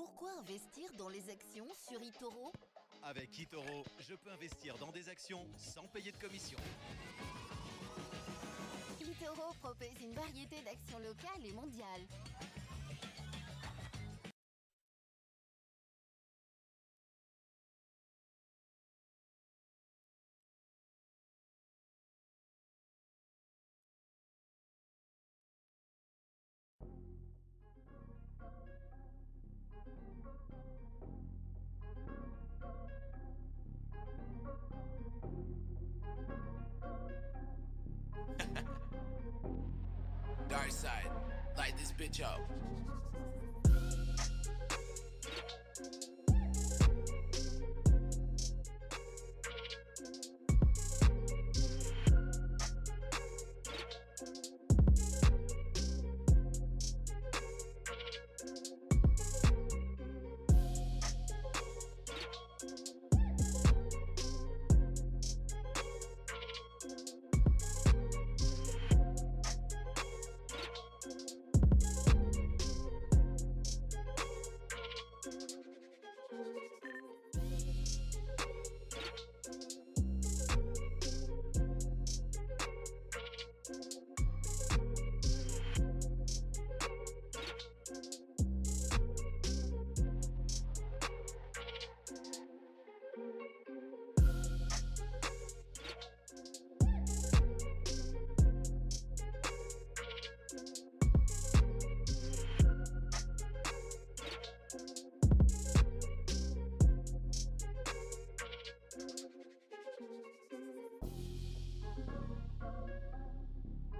Pourquoi investir dans les actions sur eToro Avec eToro, je peux investir dans des actions sans payer de commission. eToro propose une variété d'actions locales et mondiales.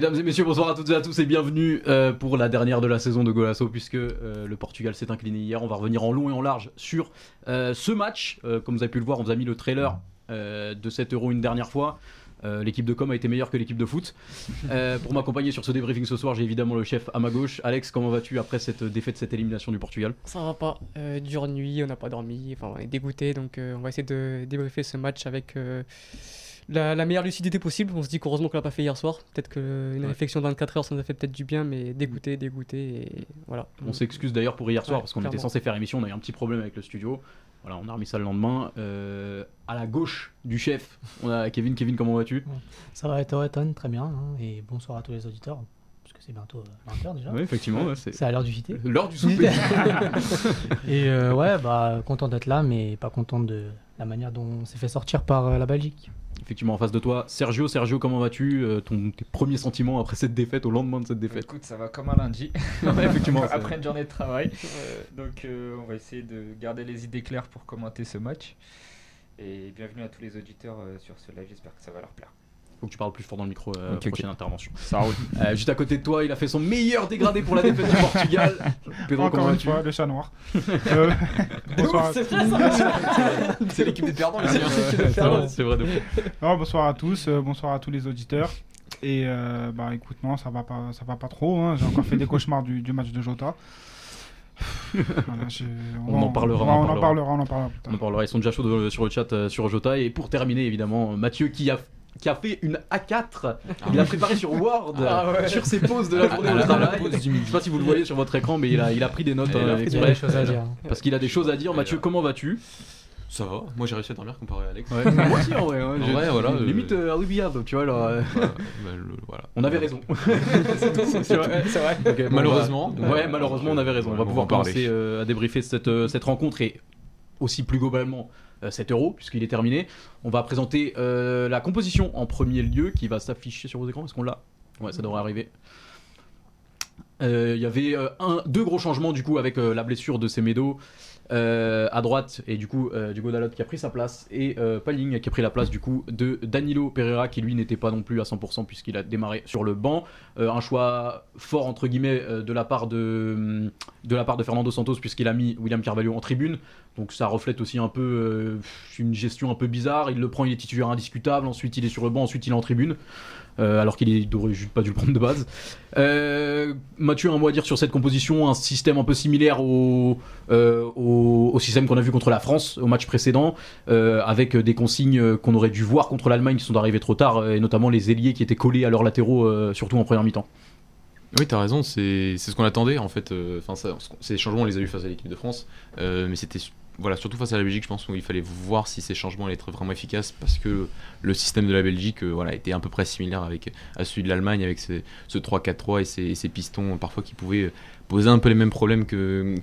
Mesdames et messieurs, bonsoir à toutes et à tous et bienvenue euh, pour la dernière de la saison de Golasso puisque euh, le Portugal s'est incliné hier. On va revenir en long et en large sur euh, ce match. Comme vous avez pu le voir, on vous a mis le trailer de 7 euros une dernière fois. L'équipe de com a été meilleure que l'équipe de foot. Pour m'accompagner sur ce débriefing ce soir, j'ai évidemment le chef à ma gauche. Alex, comment vas-tu après cette défaite, cette élimination du Portugal? Ça va pas. Dure nuit, on n'a pas dormi, enfin on est dégoûté, donc on va essayer de débriefer ce match avec la, la meilleure lucidité possible. On se dit qu'heureusement qu'on l'a pas fait hier soir. Peut-être qu'une Ouais. réflexion de 24 heures ça nous a fait peut-être du bien, mais dégoûté, dégoûté, et voilà. On s'excuse d'ailleurs pour hier soir Ouais, parce qu'on était censé faire émission, on a eu un petit problème avec le studio. Voilà, on a remis ça le lendemain. Euh, à la gauche du chef, on a Kevin. Kevin, comment vas-tu? Ça va, et toi, Ethan Très bien. hein, et bonsoir à tous les auditeurs. Parce que c'est bientôt euh, 20h déjà. Oui, effectivement, ouais, c'est C'est à l'heure du JT. l'heure du souper. et euh, ouais, bah, content d'être là, mais pas content de la manière dont on s'est fait sortir par euh, la Belgique. Effectivement, en face de toi, Sergio. Sergio, comment vas-tu Euh, ton, Tes premiers sentiments après cette défaite, au lendemain de cette défaite? Écoute, ça va comme un lundi, Effectivement, après une journée de travail. Euh, donc euh, on va essayer de garder les idées claires pour commenter ce match. Et bienvenue à tous les auditeurs sur ce live, j'espère que ça va leur plaire. Faut que tu parles plus fort dans le micro. euh, Ok, ok. prochaine intervention. Ça roule. Euh, juste à côté de toi, il a fait son meilleur dégradé pour la défaite du Portugal. Pedro, Encore comment une vas-tu fois, le chat noir. Euh. C'est l'équipe des perdants ici. Ouais, C'est vrai, C'est vrai de fou. non, bonsoir à tous, euh, bonsoir à tous les auditeurs. Et euh, bah écoute, non, ça va pas, ça va pas trop. hein. J'ai encore fait des cauchemars du, du match de Jota. Voilà, On en parlera, on en on en parlera. parlera, on en parlera. On en parlera. Ils sont déjà chauds de- sur le chat euh, sur Jota. Et pour terminer, évidemment, Mathieu qui a qui a fait une A4, il a préparé sur Word, Ah ouais. sur ses pauses de la journée À au la- la travail. pause du Je sais pas si vous le voyez sur votre écran, mais il a, il a pris des notes Il a euh, Il a des choses à dire. parce qu'il a des choses à dire. Mathieu, comment vas-tu? Ça va, moi j'ai réussi à dormir comparé à Alex. Ouais, Moi aussi en vrai. hein, En vrai, voilà, euh, Limite euh, tu vois. Alors, euh, Voilà, bah, le- voilà. on avait raison. C'est tout, c'est vrai. Bon, Malheureusement. bah, ouais, malheureusement, on avait raison. On va pouvoir parler. commencer euh, à débriefer cette, euh, cette rencontre et aussi plus globalement euh, cet euro, puisqu'il est terminé. On va présenter euh, la composition en premier lieu qui va s'afficher sur vos écrans. Est-ce qu'on l'a Ouais, ça devrait arriver. Euh, Il y avait euh, deux gros changements du coup avec euh, la blessure de Semedo euh, à droite et du coup euh, Dalot qui a pris sa place et euh, Paling qui a pris la place du coup de Danilo Pereira qui lui n'était pas non plus à 100% puisqu'il a démarré sur le banc. Euh, un choix fort entre guillemets de la part de de la part de Fernando Santos puisqu'il a mis William Carvalho en tribune. Donc ça reflète aussi un peu une gestion un peu bizarre. Il le prend, il est titulaire indiscutable. Ensuite il est sur le banc, ensuite il est en tribune. Euh, alors qu'il est- aurait juste pas dû prendre de base. Euh, Mathieu, un mot à dire sur cette composition, un système un peu similaire au, euh, au, système qu'on a vu contre la France au match précédent, avec des consignes qu'on aurait dû voir contre l'Allemagne qui sont arrivées trop tard, et notamment les ailiers qui étaient collés à leurs latéraux, surtout en première mi-temps. Oui, t'as raison, c'est ce qu'on attendait en fait. Enfin, ça- ces changements, on les a eu face à l'équipe de France, mais c'était voilà, surtout face à la Belgique, je pense qu'il fallait voir si ces changements allaient être vraiment efficaces parce que le système de la Belgique euh, voilà, était à peu près similaire avec, à celui de l'Allemagne avec ses- ce 3-4-3 et ces, et ces pistons parfois qui pouvaient poser un peu les mêmes problèmes que,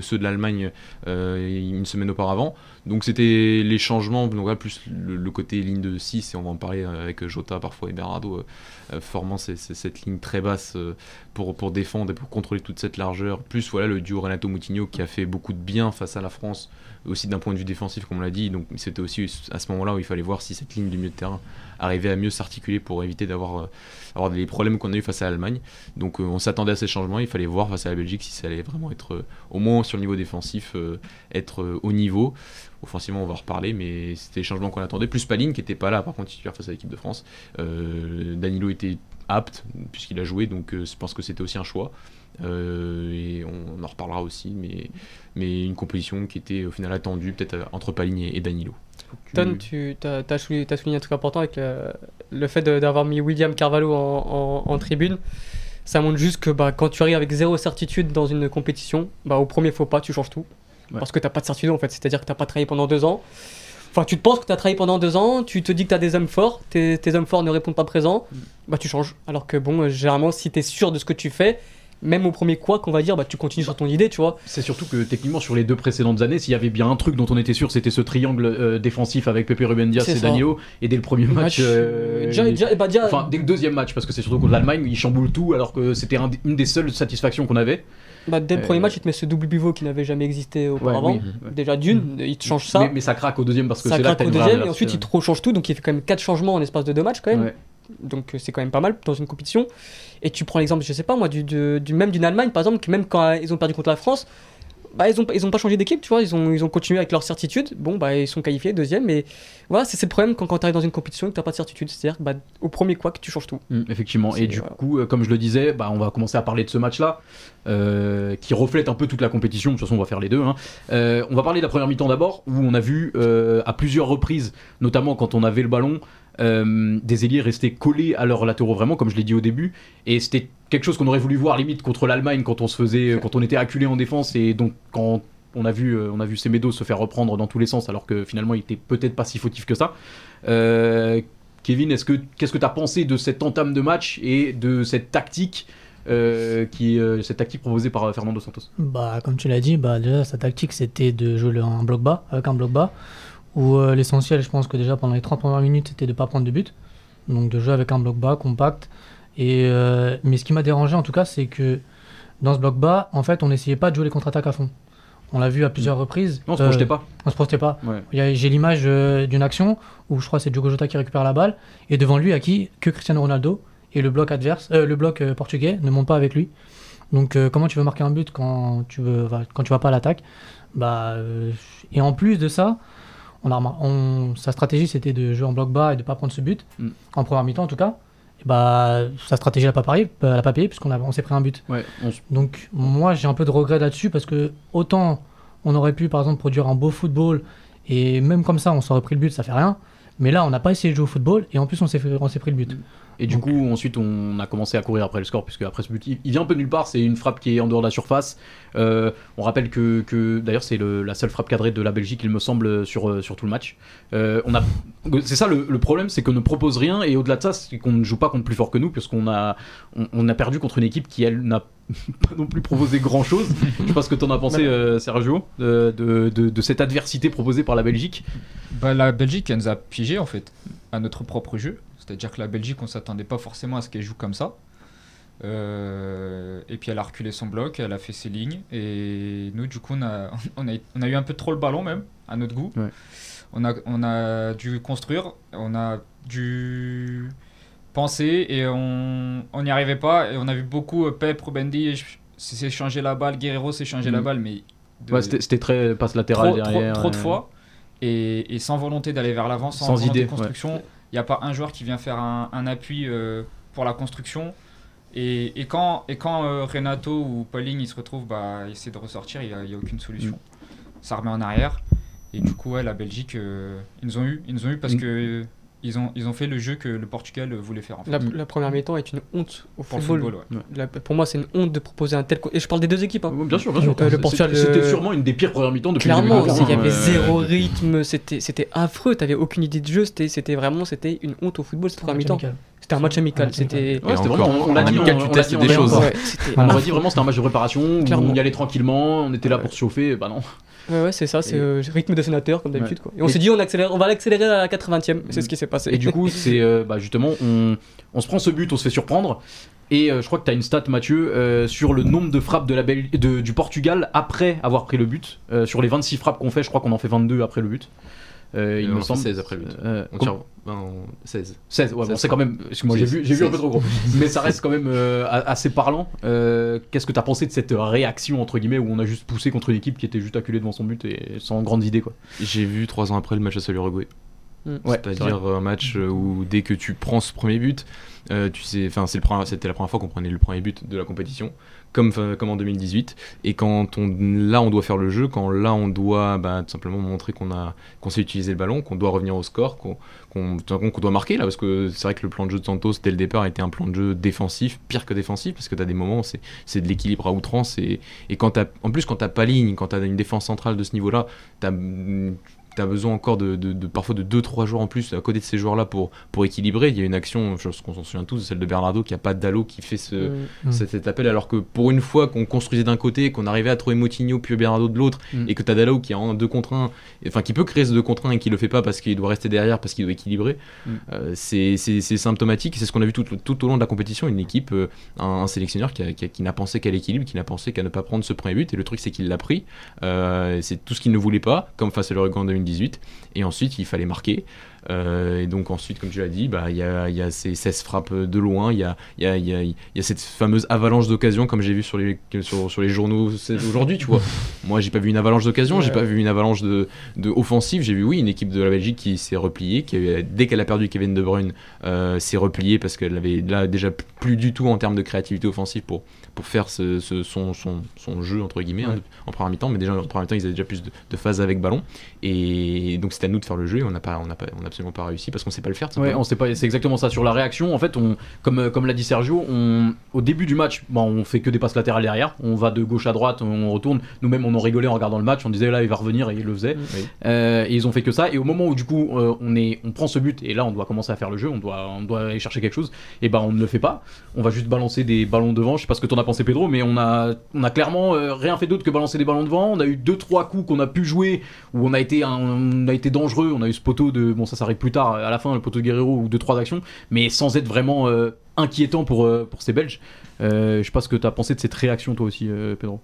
ceux de l'Allemagne euh, une semaine auparavant. Donc c'était les changements, donc plus le, côté ligne de 6, et on va en parler euh, avec Jota parfois et Bernardo, euh, formant cette ligne très basse pour, pour défendre et pour contrôler toute cette largeur. Plus voilà le duo Renato Moutinho qui a fait beaucoup de bien face à la France aussi d'un point de vue défensif, comme on l'a dit. Donc c'était aussi à ce moment-là où il fallait voir si cette ligne du milieu de terrain arrivait à mieux s'articuler pour éviter d'avoir euh, avoir des problèmes qu'on a eu face à l'Allemagne. Donc euh, on s'attendait à ces changements. Il fallait voir face à la Belgique si ça allait vraiment être euh, au moins sur le niveau défensif, être au niveau. Offensivement, on va reparler, mais c'était les changements qu'on attendait. Plus Paline qui n'était pas là, par contre, titulaire face à l'équipe de France. Danilo était apte puisqu'il a joué, donc je pense que c'était aussi un choix. Et on, en reparlera aussi, mais, une composition qui était au final attendue, peut-être entre Paline et Danilo. Ton, tu as, souligné, t'as souligné un truc important avec le, le fait d'avoir mis William Carvalho en, en- en tribune. Ça montre juste que bah, quand tu arrives avec zéro certitude dans une compétition, bah, au premier faux pas, tu changes tout. Ouais. Parce que t'as pas de certitude en fait. C'est-à-dire que t'as pas travaillé pendant deux ans. Enfin, tu te penses que tu as travaillé pendant deux ans, tu te dis que tu as des hommes forts, tes, tes hommes forts ne répondent pas présents, bah tu changes. Alors que bon, euh, généralement, si tu es sûr de ce que tu fais, même au premier quoi qu'on va dire, bah tu continues sur ton idée, tu vois. C'est surtout que techniquement sur les deux précédentes années, s'il y avait bien un truc dont on était sûr, c'était ce triangle euh, défensif avec Pepe Ruben Diaz et. Danilo. Et dès le premier match, Match, euh, déjà- il- déjà- bah, déjà- enfin dès le deuxième match, parce que c'est surtout contre l'Allemagne, il chamboule tout, alors que c'était un une des seules satisfactions qu'on avait. Bah, dès le Euh, premier match, il te met ce double pivot qui n'avait jamais existé auparavant. oui, ouais. Déjà d'une, il te change ça. Mais, mais ça craque au deuxième parce que c'est là que craque au deuxième et ensuite il te rechange tout donc il fait quand même 4 changements en espace de deux matchs quand même Ouais. Donc euh, c'est quand même pas mal dans une compétition et tu prends l'exemple je sais pas moi du, du, du- même d'une Allemagne par exemple qui même quand euh, ils ont perdu contre la France bah ils ont ils ont pas changé d'équipe tu vois ils ont ils ont continué avec leur certitude bon bah ils sont qualifiés deuxième mais voilà c'est le problème quand, quand tu arrives dans une compétition et que t'as pas de certitude c'est à dire bah au premier quoi que tu changes tout Mm, effectivement. Et du voilà. coup, euh, comme je le disais, bah, on va commencer à parler de ce match-là, euh, qui reflète un peu toute la compétition. De toute façon, on va faire les deux. hein. Euh, on va parler de la première mi-temps d'abord, où on a vu euh, à plusieurs reprises, notamment quand on avait le ballon, euh, des ailiers rester collés à leurs latéraux, vraiment, comme je l'ai dit au début. Et c'était quelque chose qu'on aurait voulu voir limite contre l'Allemagne quand on se faisait, quand on était acculé en défense, et donc quand on a vu, euh, on a vu se faire reprendre dans tous les sens, alors que finalement il était peut-être pas si fautif que ça. Euh, Kevin, est-ce que qu'est-ce que tu as pensé de cette entame de match et de cette tactique euh, qui euh, cette tactique proposée par euh, Fernando Santos? Bah, comme tu l'as dit, bah, déjà, sa tactique, c'était de jouer un bloc bas, avec un bloc bas, où euh, l'essentiel, je pense que déjà pendant les 30 premières minutes, c'était de ne pas prendre de but. Donc de jouer avec un bloc bas, compact. Et, euh, mais ce qui m'a dérangé, en tout cas, c'est que dans ce bloc bas, en fait, on n'essayait pas de jouer les contre-attaques à fond. On l'a vu à plusieurs reprises. Non, on se Euh, projetait pas. On se projetait pas. Ouais. J'ai l'image euh, d'une action où je crois que c'est Diogo Jota qui récupère la balle et devant lui, à qui? Que Cristiano Ronaldo et le bloc adverse, euh, le bloc euh, portugais ne monte pas avec lui. Donc euh, comment tu veux marquer un but quand tu veux, quand tu vas pas à l'attaque? Bah euh, et en plus de ça, on a on- sa stratégie c'était de jouer en bloc bas et de pas prendre ce but Mm. en première mi-temps en tout cas. Et bah sa stratégie n'a pas payé, elle a pas payé puisqu'on on s'est pris un but. Ouais, on s- Donc moi j'ai un peu de regret là-dessus parce que autant on aurait pu par exemple produire un beau football et même comme ça on s'aurait pris le but, ça fait rien. Mais là on n'a pas essayé de jouer au football et en plus on s'est fait- on s'est pris le but. Et du coup, ensuite, on a commencé à courir après le score, puisque après ce but, il il vient un peu nulle part. C'est une frappe qui est en dehors de la surface. Euh, on rappelle que, que d'ailleurs, c'est la seule frappe cadrée de la Belgique, il me semble, sur, euh, sur tout le match. Euh, on a, c'est ça le, le problème, c'est qu'on ne propose rien, et au-delà de ça, c'est qu'on ne joue pas contre plus fort que nous, puisqu'on a, on, on a perdu contre une équipe qui, elle, n'a pas non plus proposé grand-chose. Je sais pas ce que t'en as pensé, euh, Sergio, de, de, de- de cette adversité proposée par la Belgique. Bah, la Belgique, elle nous a piégé en fait à notre propre jeu. C'est-à-dire que la Belgique, on s'attendait pas forcément à ce qu'elle joue comme ça. Euh, et puis elle a reculé son bloc, elle a fait ses lignes. Et nous, du coup, on a, on a, on a eu un peu trop le ballon même, à notre goût. Ouais. On, a, on a dû construire, on a dû penser et on on n'y arrivait pas. Et on a vu beaucoup euh, Pep, Rubendi s'est changé la balle, Guerrero s'est changé la Mhm. balle, mais de- Ouais, c'était c'était très passe latérale trop, trop- derrière. trop de euh, fois et, et sans volonté d'aller vers l'avant, sans, idée, de construction. N'y a pas un joueur qui vient faire un, un appui euh, pour la construction. Et, et quand, et quand euh, Renato ou Pauling ils se retrouvent, bah, essayer de ressortir, il n'y a, il aucune solution. Mm. Ça remet en arrière. Et du coup, ouais, la Belgique, euh, ils nous ont eu. Ils nous ont eu parce Mm. que ils ont, ils ont fait le jeu que le Portugal voulait faire. En fait. La, la première mi-temps est une honte au Pour football. football, ouais. La- pour moi, c'est une honte de proposer un tel. co- Et je parle des deux équipes. hein. Bien sûr, bien sûr. Euh, le Portugal, C'était euh, sûrement une des pires premières mi-temps depuis Clairement, il y avait euh, zéro rythme, c'était c'était affreux, t'avais aucune idée de jeu, c'était c'était vraiment c'était une honte au football cette première mi-temps. C'était un match amical, c'était Ouais, c'était encore, vraiment, on, on l'a dit, amical, on, tu on testes des choses. Ouais, On aurait dit vraiment c'était un match de préparation où Clairement. on y allait tranquillement, on était là pour se chauffer, bah non. Ouais, ouais, c'est ça, c'est Et- euh, rythme de sénateur comme d'habitude. Ouais. quoi. Et on Et- s'est dit, on, accélère, on va l'accélérer à la 80e, et c'est ce qui s'est passé. Et du coup, c'est euh, bah, justement, on, on se prend ce but, on se fait surprendre. Et euh, je crois que tu as une stat, Mathieu, euh, sur le nombre de frappes de la Bel- de- du Portugal après avoir pris le but. Euh, sur les 26 frappes qu'on fait, je crois qu'on en fait 22 après le but. Euh, il Euh, me semble. 16 après le but. On tire ben, on- 16. 16, ouais, bon, 16 c'est quand même. Excuse-moi, j'ai C'est- vu, j'ai vu un peu 16. trop gros. Mais ça reste quand même euh, assez parlant. Euh, Qu'est-ce que tu as pensé de cette réaction, entre guillemets, où on a juste poussé contre une équipe qui était juste acculée devant son but et sans grande idée, quoi? J'ai vu trois ans après le match à l'Uruguay. Mm. Ouais, C'est-à-dire un match euh, où dès que tu prends ce premier but, euh, tu sais, enfin c'est le premier- c'était la première fois qu'on prenait le premier but de la compétition, comme comme en 2018. Et quand on là on doit faire le jeu, quand là on doit bah, tout simplement montrer qu'on a qu'on sait utiliser le ballon, qu'on doit revenir au score, qu'on doit marquer là, parce que c'est vrai que le plan de jeu de Santos dès le départ était un plan de jeu défensif, pire que défensif, parce que tu as des moments où c'est c'est de l'équilibre à outrance et, et quand t'as en plus quand t'as pas ligne, quand t'as une défense centrale de ce niveau-là, t'as tu as besoin encore de, de- de- parfois de 2-3 joueurs en plus à côté de ces joueurs-là pour, pour équilibrer. Il y a une action, je pense qu'on s'en souvient tous, celle de Bernardo qui a pas d'Allo qui fait ce, Mm. cet, cet appel, alors que pour une fois qu'on construisait d'un côté, qu'on arrivait à trouver Moutinho puis Bernardo de l'autre, Mm. et que tu as Dallo qui est en 2 contre 1, enfin qui peut créer ce 2 contre 1 et qui le fait pas parce qu'il doit rester derrière, parce qu'il doit équilibrer, Mm. euh, c'est c'est- c'est symptomatique. C'est ce qu'on a vu tout, tout au long de la compétition. Une équipe, euh, un, un sélectionneur qui, a- qui a- qui n'a pensé qu'à l'équilibre, qui n'a pensé qu'à ne pas prendre ce premier but. Et le truc, c'est qu'il l'a pris. Euh, c'est tout ce qu'il ne voulait pas, comme face à l'Oregon en 2018. Et ensuite, il fallait marquer. Euh, et donc ensuite, comme tu l'as dit, bah, il y, a, il y a ces 16 frappes de loin, il y a, y, y, cette fameuse avalanche d'occasions, comme j'ai vu sur les, sur, sur les journaux aujourd'hui, tu vois. Moi, j'ai pas vu une avalanche d'occasions, j'ai pas vu une avalanche de, de offensive, j'ai vu, oui, une équipe de la Belgique qui s'est repliée, qui dès qu'elle a perdu Kevin De Bruyne, euh, s'est repliée parce qu'elle avait là déjà plus du tout en termes de créativité offensive pour, pour faire ce, ce- son, son, son jeu, entre guillemets, hein, en première mi-temps, mais déjà en première mi-temps, ils avaient déjà plus de, de phases avec ballon. Et donc c'était à nous de faire le jeu et on n'a pas, on n'a pas, on n'a absolument pas réussi parce qu'on sait pas le faire. Ouais, on sait pas, c'est exactement ça. Sur la réaction, en fait, on, comme, euh, comme l'a dit Sergio, on, au début du match, bon, on fait que des passes latérales derrière. On va de gauche à droite, on retourne. Nous-mêmes, on en rigolait en regardant le match. On disait là, il va revenir et il le faisait. Oui. Euh, et ils ont fait que ça. Et au moment où du coup, euh, on, est, on prend ce but et là, on doit commencer à faire le jeu, on doit, on doit aller chercher quelque chose. Et ben, on ne le fait pas. On va juste balancer des ballons devant. Je sais pas ce que t'en as pensé, Pedro, mais on a, clairement euh, rien fait d'autre que balancer des ballons devant. On a eu deux trois coups qu'on a pu jouer où on a été, on a été dangereux. On a eu ce poteau de, bon, ça, ça arrive plus tard à la fin, le poteau de Guerrero ou deux trois actions, mais sans être vraiment euh, inquiétant pour, euh, pour ces Belges. Je sais pas ce que t'as pensé de cette réaction toi aussi, Pedro.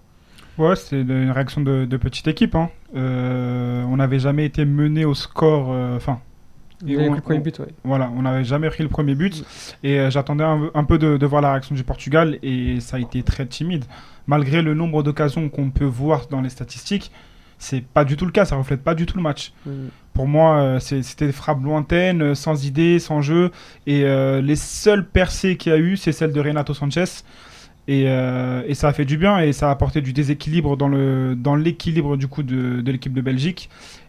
Ouais, c'est une réaction de, petite équipe. hein. On n'avait jamais été mené au score. euh, Vous avez pris le premier but, ouais. Voilà, on n'avait jamais pris le premier but. Et euh, j'attendais un, un peu de, de voir la réaction du Portugal. Et ça a été très timide. Malgré le nombre d'occasions qu'on peut voir dans les statistiques, c'est pas du tout le cas. Ça reflète pas du tout le match. Mm. Pour moi, euh, c'était des frappes lointaines, euh, sans idée, sans jeu. Et euh, les seules percées qu'il y a eu, c'est celle de Renato Sanchez. Et, et ça a fait du bien et ça a apporté du déséquilibre dans le dans l'équilibre du coup de, de l'équipe de Belgique.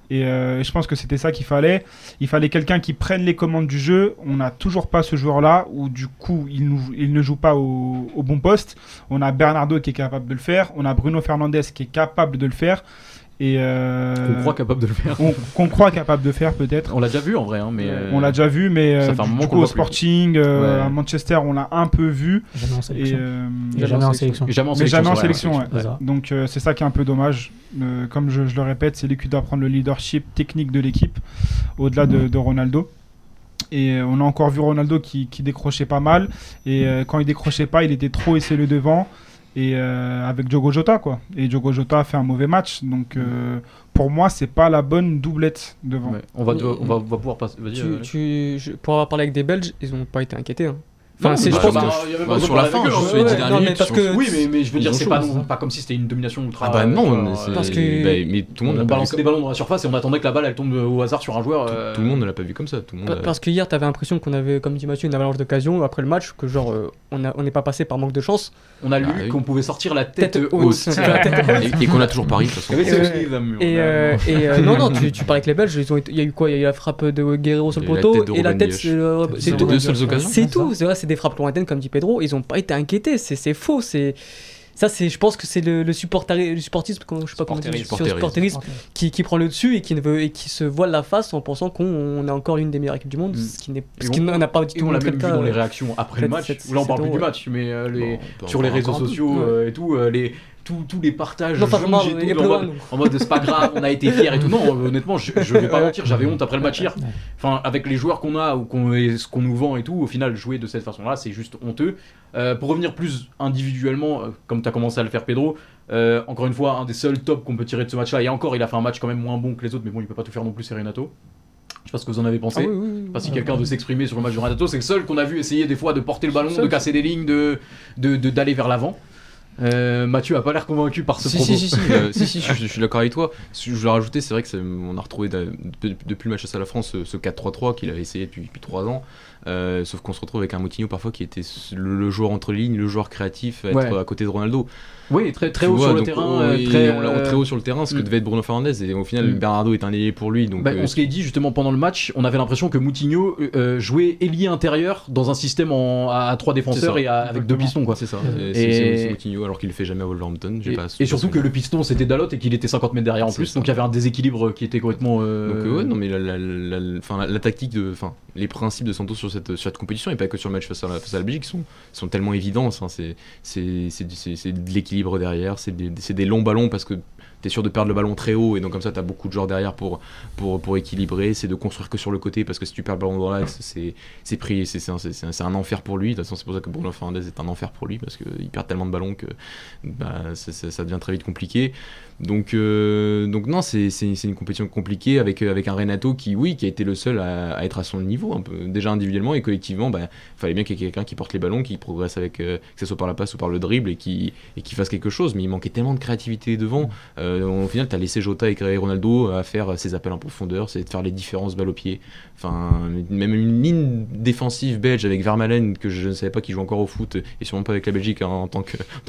Et euh, je pense que c'était ça qu'il fallait. Il fallait quelqu'un qui prenne les commandes du jeu. On n'a toujours pas ce joueur-là où du coup il, ne joue pas au, bon poste. On a Bernardo qui est capable de le faire. On a Bruno Fernandes qui est capable de le faire. Et euh, On croit capable de le faire. on- qu'on croit capable de faire peut-être. On l'a déjà vu en vrai, hein, mais euh, On l'a déjà vu, mais ça euh, fait un du, qu'on coup le au. Sporting, euh, Ouais. à Manchester, on l'a un peu vu. Jamais en Et, sélection. Jamais en sélection. jamais en mais jamais en c'est sélection, ouais, ouais. c'est ça. Donc euh, c'est ça qui est un peu dommage. Euh, comme je, je le répète, c'est lui qui doit prendre le leadership technique de l'équipe, au-delà de, de Ronaldo. Et euh, on a encore vu Ronaldo qui, qui décrochait pas mal. Et euh, quand il décrochait pas, il était trop essayé devant. Et euh, avec Diogo Jota, quoi. Et Diogo Jota a fait un mauvais match. Donc euh, pour moi, c'est pas la bonne doublette devant. Ouais. On va, on va, on va pouvoir passer. Tu, euh, tu- je- pour avoir parlé avec des Belges, ils n'ont pas été inquiétés. hein. Enfin, c'est, bah, je pense bah, que- bah, sur la fin, eux, sur hein. les Ouais, dix ouais, dernières non, mais minutes, parce je que-. Oui, mais, mais je veux dire, c'est pas, ça. pas comme si c'était une domination ultra. Ah bah non, euh, Parce que- bah, mais tout le monde on balançait des ballons dans la surface et on attendait que la balle elle tombe au hasard sur un joueur. euh, Tout le monde ne l'a pas vu comme ça. Tout le monde. Pa- Parce que hier, t'avais l'impression qu'on avait, comme dit Mathieu, une avalanche d'occasions après le match, que genre, euh, on a- on n'est pas passé par manque de chance. On a lu Ah oui. qu'on pouvait sortir la tête, Tête haute. Et, et qu'on a toujours de toute façon. Et, a- euh, euh, non, non, tu, parlais avec les Belges, ils ont été- il y a eu quoi? Il y a eu la frappe de Guerrero sur le poteau et la tête, c'est le- C'est c'est les tout. deux seules occasions. C'est tout, c'est des frappes lointaines, comme dit Pedro, ils n'ont pas été inquiétés, c'est c'est faux, c'est. Ça, c'est, je pense que c'est le, le, supportari- le supportisme, je sais pas comment dire, Supporterisme. sur le supporterisme qui, qui prend le dessus et qui, ne veut, et qui se voile la face en pensant qu'on on est encore l'une des meilleures équipes du monde, Mm. ce qui n'est Et ce qui on- n'a pas du Et tout on l'a même vu cas. dans les euh, réactions après le match. Là, on parle plus du match, mais euh, sur les réseaux sociaux Ouais. euh, et tout, euh, les, tous les partages Non, jaunes, tout en mode, en mode c'est pas grave, on a été fiers et tout. Non, honnêtement, je, je vais pas mentir, j'avais honte après le match hier. Enfin, avec les joueurs qu'on a ou qu'on, ce qu'on nous vend et tout, au final, jouer de cette façon-là, c'est juste honteux. Euh, pour revenir plus individuellement, euh, comme tu as commencé à le faire, Pedro, euh, encore une fois, un des seuls tops qu'on peut tirer de ce match-là, et encore, il a fait un match quand même moins bon que les autres, mais bon, il peut pas tout faire non plus, c'est Renato. Je sais pas ce que vous en avez pensé. Ah oui, oui, oui. Pas si quelqu'un veut s'exprimer sur le match de Renato, c'est le seul qu'on a vu essayer des fois de porter le ballon, de casser des lignes, de de- de- d'aller vers l'avant. Euh, Mathieu a pas l'air convaincu par ce Si, propos. si, si, si, euh, si, si, je, je suis d'accord avec toi. Je voulais rajouter, c'est vrai que c'est- on a retrouvé de- de- depuis le match à la France ce, ce 4-3-3 qu'il avait essayé depuis, depuis 3 ans. Euh, sauf qu'on se retrouve avec un Moutinho parfois qui était le, le joueur entre lignes, le joueur créatif, être Ouais. à côté de Ronaldo. Oui, très très haut vois, sur le donc, terrain, euh, très on euh, très haut sur le terrain, ce que mm. devait être Bruno Fernandez. Et au final, Mm. Bernardo est un ailier pour lui. Donc, Bah, euh, on se l'est dit justement pendant le match, on avait l'impression que Moutinho euh, jouait ailier intérieur dans un système en, à trois défenseurs et à- avec deux pistons quoi. c'est ça. C'est- Moutinho alors qu'il le fait jamais à Wolverhampton. Et, pas et surtout que le piston c'était Dalot et qu'il était 50 mètres derrière en plus, ça. donc il y avait un déséquilibre qui était complètement. euh, Donc euh, ouais, non mais la, tactique de, enfin les principes de Santos sur cette, sur cette compétition et pas que sur le match face à la, face à la Belgique sont, sont tellement évidents. C'est- c'est de l'équilibre derrière, c'est des, longs ballons parce que t'es sûr de perdre le ballon très haut et donc comme ça t'as beaucoup de joueurs derrière pour équilibrer. C'est de construire que sur le côté parce que si tu perds le ballon dans l'axe c'est pris c'est un, un- enfer pour lui. De toute façon c'est pour ça que Bruno Fernandes est un enfer pour lui parce qu'il perd tellement de ballons que bah, ça devient très vite compliqué. Donc, euh, donc non, c'est une compétition compliquée avec, euh, avec un Renato qui, oui, qui a été le seul à, à être à son niveau, un peu, déjà individuellement et collectivement. Il fallait bien qu'il y ait quelqu'un qui porte les ballons, qui progresse avec, euh, que ce soit par la passe ou par le dribble et qui, et qui fasse quelque chose. Mais il manquait tellement de créativité devant. Euh, au final, tu as laissé Jota et Ronaldo à faire ses appels en profondeur, c'est de faire les différences balle au pied. Enfin, même une ligne défensive belge avec Vermaelen, que je ne savais pas qu'il joue encore au foot et sûrement pas avec la Belgique hein, en tant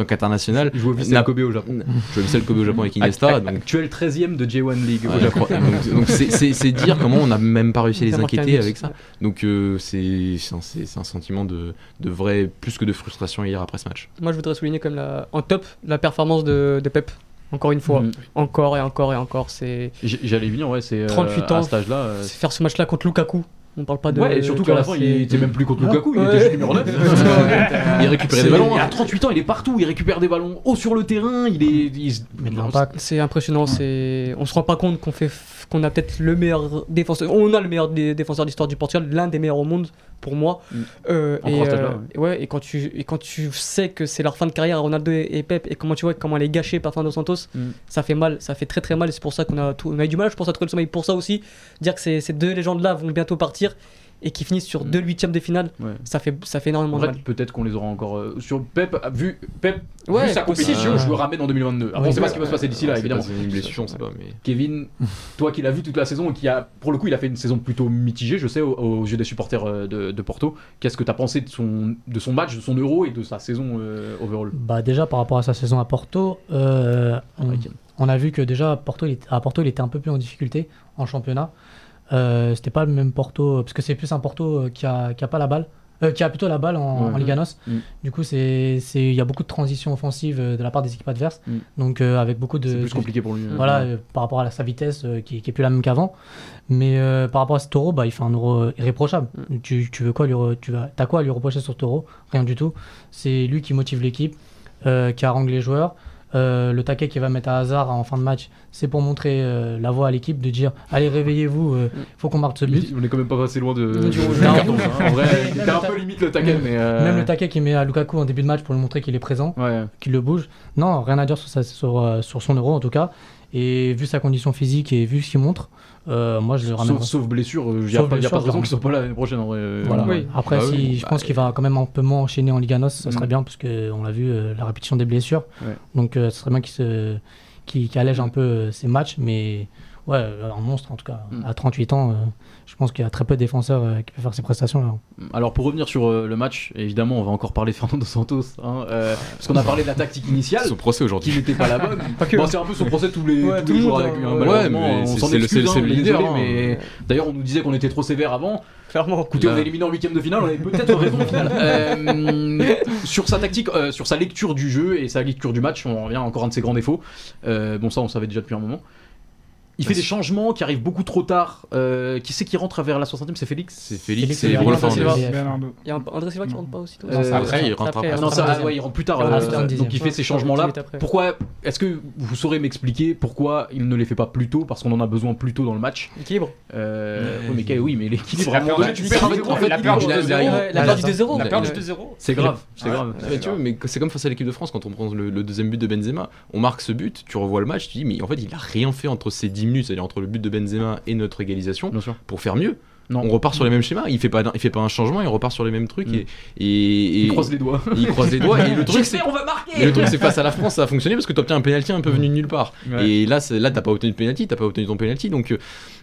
qu'international. Il joue au Vissel Kobe au Japon. Je Vissel Kobe au Japon avec Iniesta. donc- Actuel 13ème de J1 League Ouais, au Japon. donc c'est- dire comment on n'a même pas réussi à les inquiéter avec ça. Donc euh, c'est un, sentiment de, de vrai, plus que de frustration hier après ce match. Moi, je voudrais souligner comme la, en top la performance de, de Pep. Encore une fois, Mhm. encore et encore et encore. C'est J'allais venir, ouais, c'est euh, 38 à ans. cet âge-là. euh, c'est faire ce match-là contre Lukaku. On parle pas de. Ouais, et surtout qu'à la fin, il était même plus contre Ah. Lukaku, il Ouais. était juste numéro 9. Il récupérait des ballons. Il a 38 ans, il est partout, il récupère des ballons haut sur le terrain, il est. il se- Mais de l'impact. C'est impressionnant. C'est, on se rend pas compte qu'on fait, qu'on a peut-être le meilleur défenseur. On a le meilleur dé- défenseur d'histoire du Portugal, l'un des meilleurs au monde pour moi. Mm. Euh, et, euh, ouais. et quand tu et quand tu sais que c'est leur fin de carrière, Ronaldo et, et Pep, et comment tu vois comment elle est gâchée par Fernando Santos, Mm. ça fait mal, ça fait très très mal. C'est pour ça qu'on a, tout- on a eu du mal, je pense, à trouver le sommeil. Pour ça aussi, dire que ces, ces deux légendes-là vont bientôt partir et qui finissent sur Mm. deux huitièmes de finale, Ouais. ça fait ça fait énormément En de mal. peut-être qu'on les aura encore. euh, sur Pep, vu, Pep, Ouais, vu sa compétition, je le ramène en 2022. Après, Oui, on sait pas ce qui va se passer d'ici là, C'est évidemment. une blessure, pas. Mais Kevin, toi qui l'as vu toute la saison et qui a, pour le coup, il a fait une saison plutôt mitigée, je sais, aux, aux yeux des supporters euh, de, de Porto. Qu'est-ce que tu as pensé de son, de son match, de son euro et de sa saison euh, overall? Bah déjà par rapport à sa saison à Porto, euh, on, a vu que déjà Porto, il à Porto, il était un peu plus en difficulté en championnat. Euh, C'était pas le même Porto, parce que c'est plus un Porto euh, qui a, qui a pas la balle, euh, qui a plutôt la balle en, Ouais. en Liga NOS. Mm. Du coup, c'est il y a beaucoup de transitions offensives euh, de la part des équipes adverses, Mm. donc euh, avec beaucoup de C'est plus compliqué pour lui. euh. voilà, euh, par rapport à sa vitesse euh, qui, qui est plus la même qu'avant. Mais euh, par rapport à ce taureau, bah, il fait un euro euh, irréprochable. Tu, tu veux quoi lui re- tu vas, T'as quoi à lui reprocher sur taureau Rien du tout. C'est lui qui motive l'équipe, euh, qui harangue les joueurs. Euh, le taquet qu'il va mettre à hasard en fin de match, c'est pour montrer euh, la voix à l'équipe de dire Allez, réveillez-vous, euh, faut qu'on marque ce but. On est quand même pas passé loin de, carton. hein. En vrai, un peu limite le taquet, mais. euh, Même le taquet qu'il met à Lukaku en début de match pour lui montrer qu'il est présent, Ouais. qu'il le bouge. Non, rien à dire sur, sa- sur, sur son euro en tout cas. Et vu sa condition physique et vu ce qu'il montre, euh, moi je le ramène. Sauf, sauf blessure, il n'y a, pas- y a blessure, pas de raison qu'il soit pas là l'année prochaine en vrai. euh, Voilà. Oui. Après, Bah si, oui, je bah, pense qu'il va quand même un peu moins enchaîner en Liga NOS, ça serait Mm. bien, parce qu'on l'a vu, euh, la répétition des blessures. Ouais. Donc, euh, ce serait bien qu'il se, allège un peu euh, ses matchs, mais ouais, euh, un monstre en tout cas. Mm. À 38 ans, euh, je pense qu'il y a très peu de défenseurs euh, qui peuvent faire ces prestations-là. Alors pour revenir sur euh, le match, évidemment, on va encore parler de Fernando Santos, hein, euh, parce qu'on a parlé de la tactique initiale. son procès qui aujourd'hui. n'était pas la bonne. Bon, c'est un peu son procès tous les, Ouais, tous tout les le jours avec lui. hein, ouais. malheureusement, on c'est- s'en excuse, hein, le leader, désolé, hein. mais d'ailleurs on nous disait qu'on était trop sévère avant. Clairement. Écoutez, on est éliminé en huitième de finale, on avait peut-être raison au final. Sur sa tactique, euh, sur sa lecture du jeu et sa lecture du match, on revient à encore un de ses grands défauts. Euh, bon, ça on savait déjà depuis un moment. Il fait des changements qui arrivent beaucoup trop tard. Euh, qui c'est qui rentre vers la 60e C'est Félix? C'est Félix. Bernardo. Il y a André Silva qui rentre pas aussi. Euh, Après, il rentre après. Non, ça, ah ouais, il rentre plus tard. Ah, euh, donc il fait ces changements-là. Pourquoi Est-ce que vous saurez m'expliquer pourquoi il ne les fait pas plus tôt Parce qu'on en a besoin plus tôt dans le match? Équilibre. Euh, oui, mais oui, mais l'équilibre. La peur du- tu perds en un fait, zéro, en fait, la l'équilibre, peur du euh, 2-0. zéro. Ouais, La peur du 2-0. La peur du Ouais. 2-0. C'est grave, c'est grave. Ouais, tu vois, mais c'est comme face à l'équipe de France quand on prend le, le deuxième but de Benzema. On marque ce but, tu revois le match, tu dis mais en fait il a rien fait entre ces 10 minutes, c'est-à-dire entre le but de Benzema et notre égalisation pour faire mieux. Non. On repart sur les mêmes schémas, il fait pas il fait pas un changement, il repart sur les mêmes trucs Mm. et, et, et- Il croise les doigts. il croise les doigts et le truc c'est on va marquer le truc c'est face à la France ça a fonctionné parce que tu obtiens un penalty un peu venu de nulle part. Ouais. Et là là t'as pas obtenu de penalty, t'as pas obtenu ton penalty donc euh,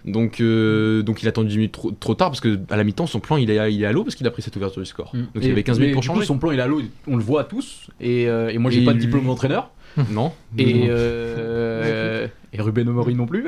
donc euh, donc il a attendu 10 minutes trop, trop tard parce que à la mi-temps son plan il est il est à l'eau parce qu'il a pris cette ouverture du score. Mm. Donc il Et- avait 15 mais minutes pour coup, changer. son plan il est à l'eau, on le voit tous. Et, euh, et moi j'ai pas de diplôme d'entraîneur. Non. Et, euh, et Ruben Omori non plus.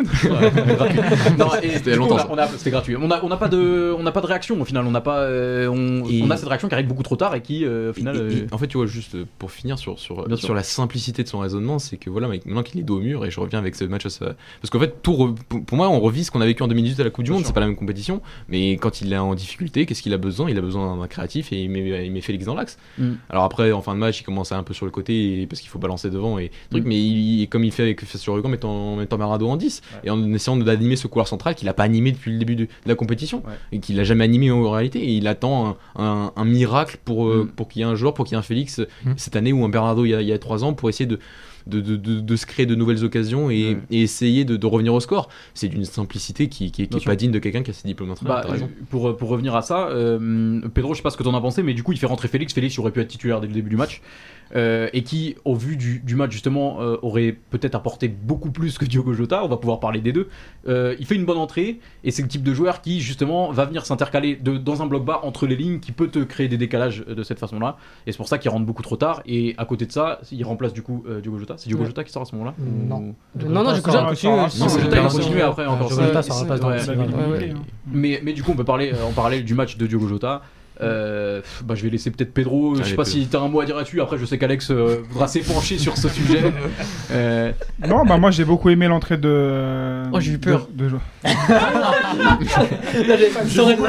C'était longtemps, C'était gratuit. On n'a pas de, on n'a pas de réaction au final. On n'a pas, euh, on, Et- on a cette réaction qui arrive beaucoup trop tard et qui, euh, au final, Et- et- euh, en fait, tu vois, juste pour finir sur, sur, la simplicité de son raisonnement, c'est que voilà, maintenant qu'il est dos au mur, et je reviens avec ce match à ça. Parce qu'en fait, tout re- pour moi, on revit ce qu'on a vécu en 2018 à la Coupe du Bien Monde, c'est pas la même compétition, mais quand il est en difficulté, qu'est-ce qu'il a besoin? Il a besoin d'un créatif et il met, il met Félix dans l'axe. Mm. Alors après, en fin de match, il commence à un peu sur le côté parce qu'il faut balancer devant et truc, Mm. mais il, comme il fait avec sur Uruguay, en mettant, en mettant Marado en 10 Ouais. et en essayant d'animer ce couloir central qu'il a pas animé depuis le début de, de la compétition Ouais. et qu'il a jamais animé en réalité et il attend un, un- un miracle pour, euh, Mm. pour qu'il y ait un joueur, pour qu'il y ait un Félix Mm. cette année ou un Bernardo il y a, il y a trois ans pour essayer de de, de, de- de se créer de nouvelles occasions et, Ouais. et essayer de, revenir au score. C'est d'une simplicité qui, qui, qui Bien est sûr. pas digne de quelqu'un qui a ses diplômes d'entraîneur. Bah, raison. pour, pour revenir à ça, euh, Pedro, je sais pas ce que t'en as pensé, mais du coup, il fait rentrer Félix. Félix aurait pu être titulaire dès le début du match. euh, et qui, au vu du, du match, justement, euh, aurait peut-être apporté beaucoup plus que Diogo Jota. On va pouvoir parler des deux. Euh, il fait une bonne entrée, et c'est le type de joueur qui, justement, va venir s'intercaler dans un bloc bas entre les lignes, qui peut te créer des décalages euh, de cette façon-là. Et c'est pour ça qu'il rentre beaucoup trop tard. Et à côté de ça, il remplace du coup euh, Diogo Jota. C'est Diogo Ouais. Jota qui sort à ce moment-là Non. Non, non, du euh, c'est va. Jota, il a Ouais, continué ouais, après encore. Jota, ça. repasse dans. Mais, mais du coup, on peut parler euh, en parallèle du match de Diogo Jota. Euh, bah, je vais laisser peut-être Pedro. je sais pas Pedro. si t'as un mot à dire là-dessus. Après, je sais qu'Alex euh, voudra s'épancher sur ce sujet. Euh, Non, bah moi j'ai beaucoup aimé l'entrée de. Oh, j'ai eu peur. De, de pas une soirée de-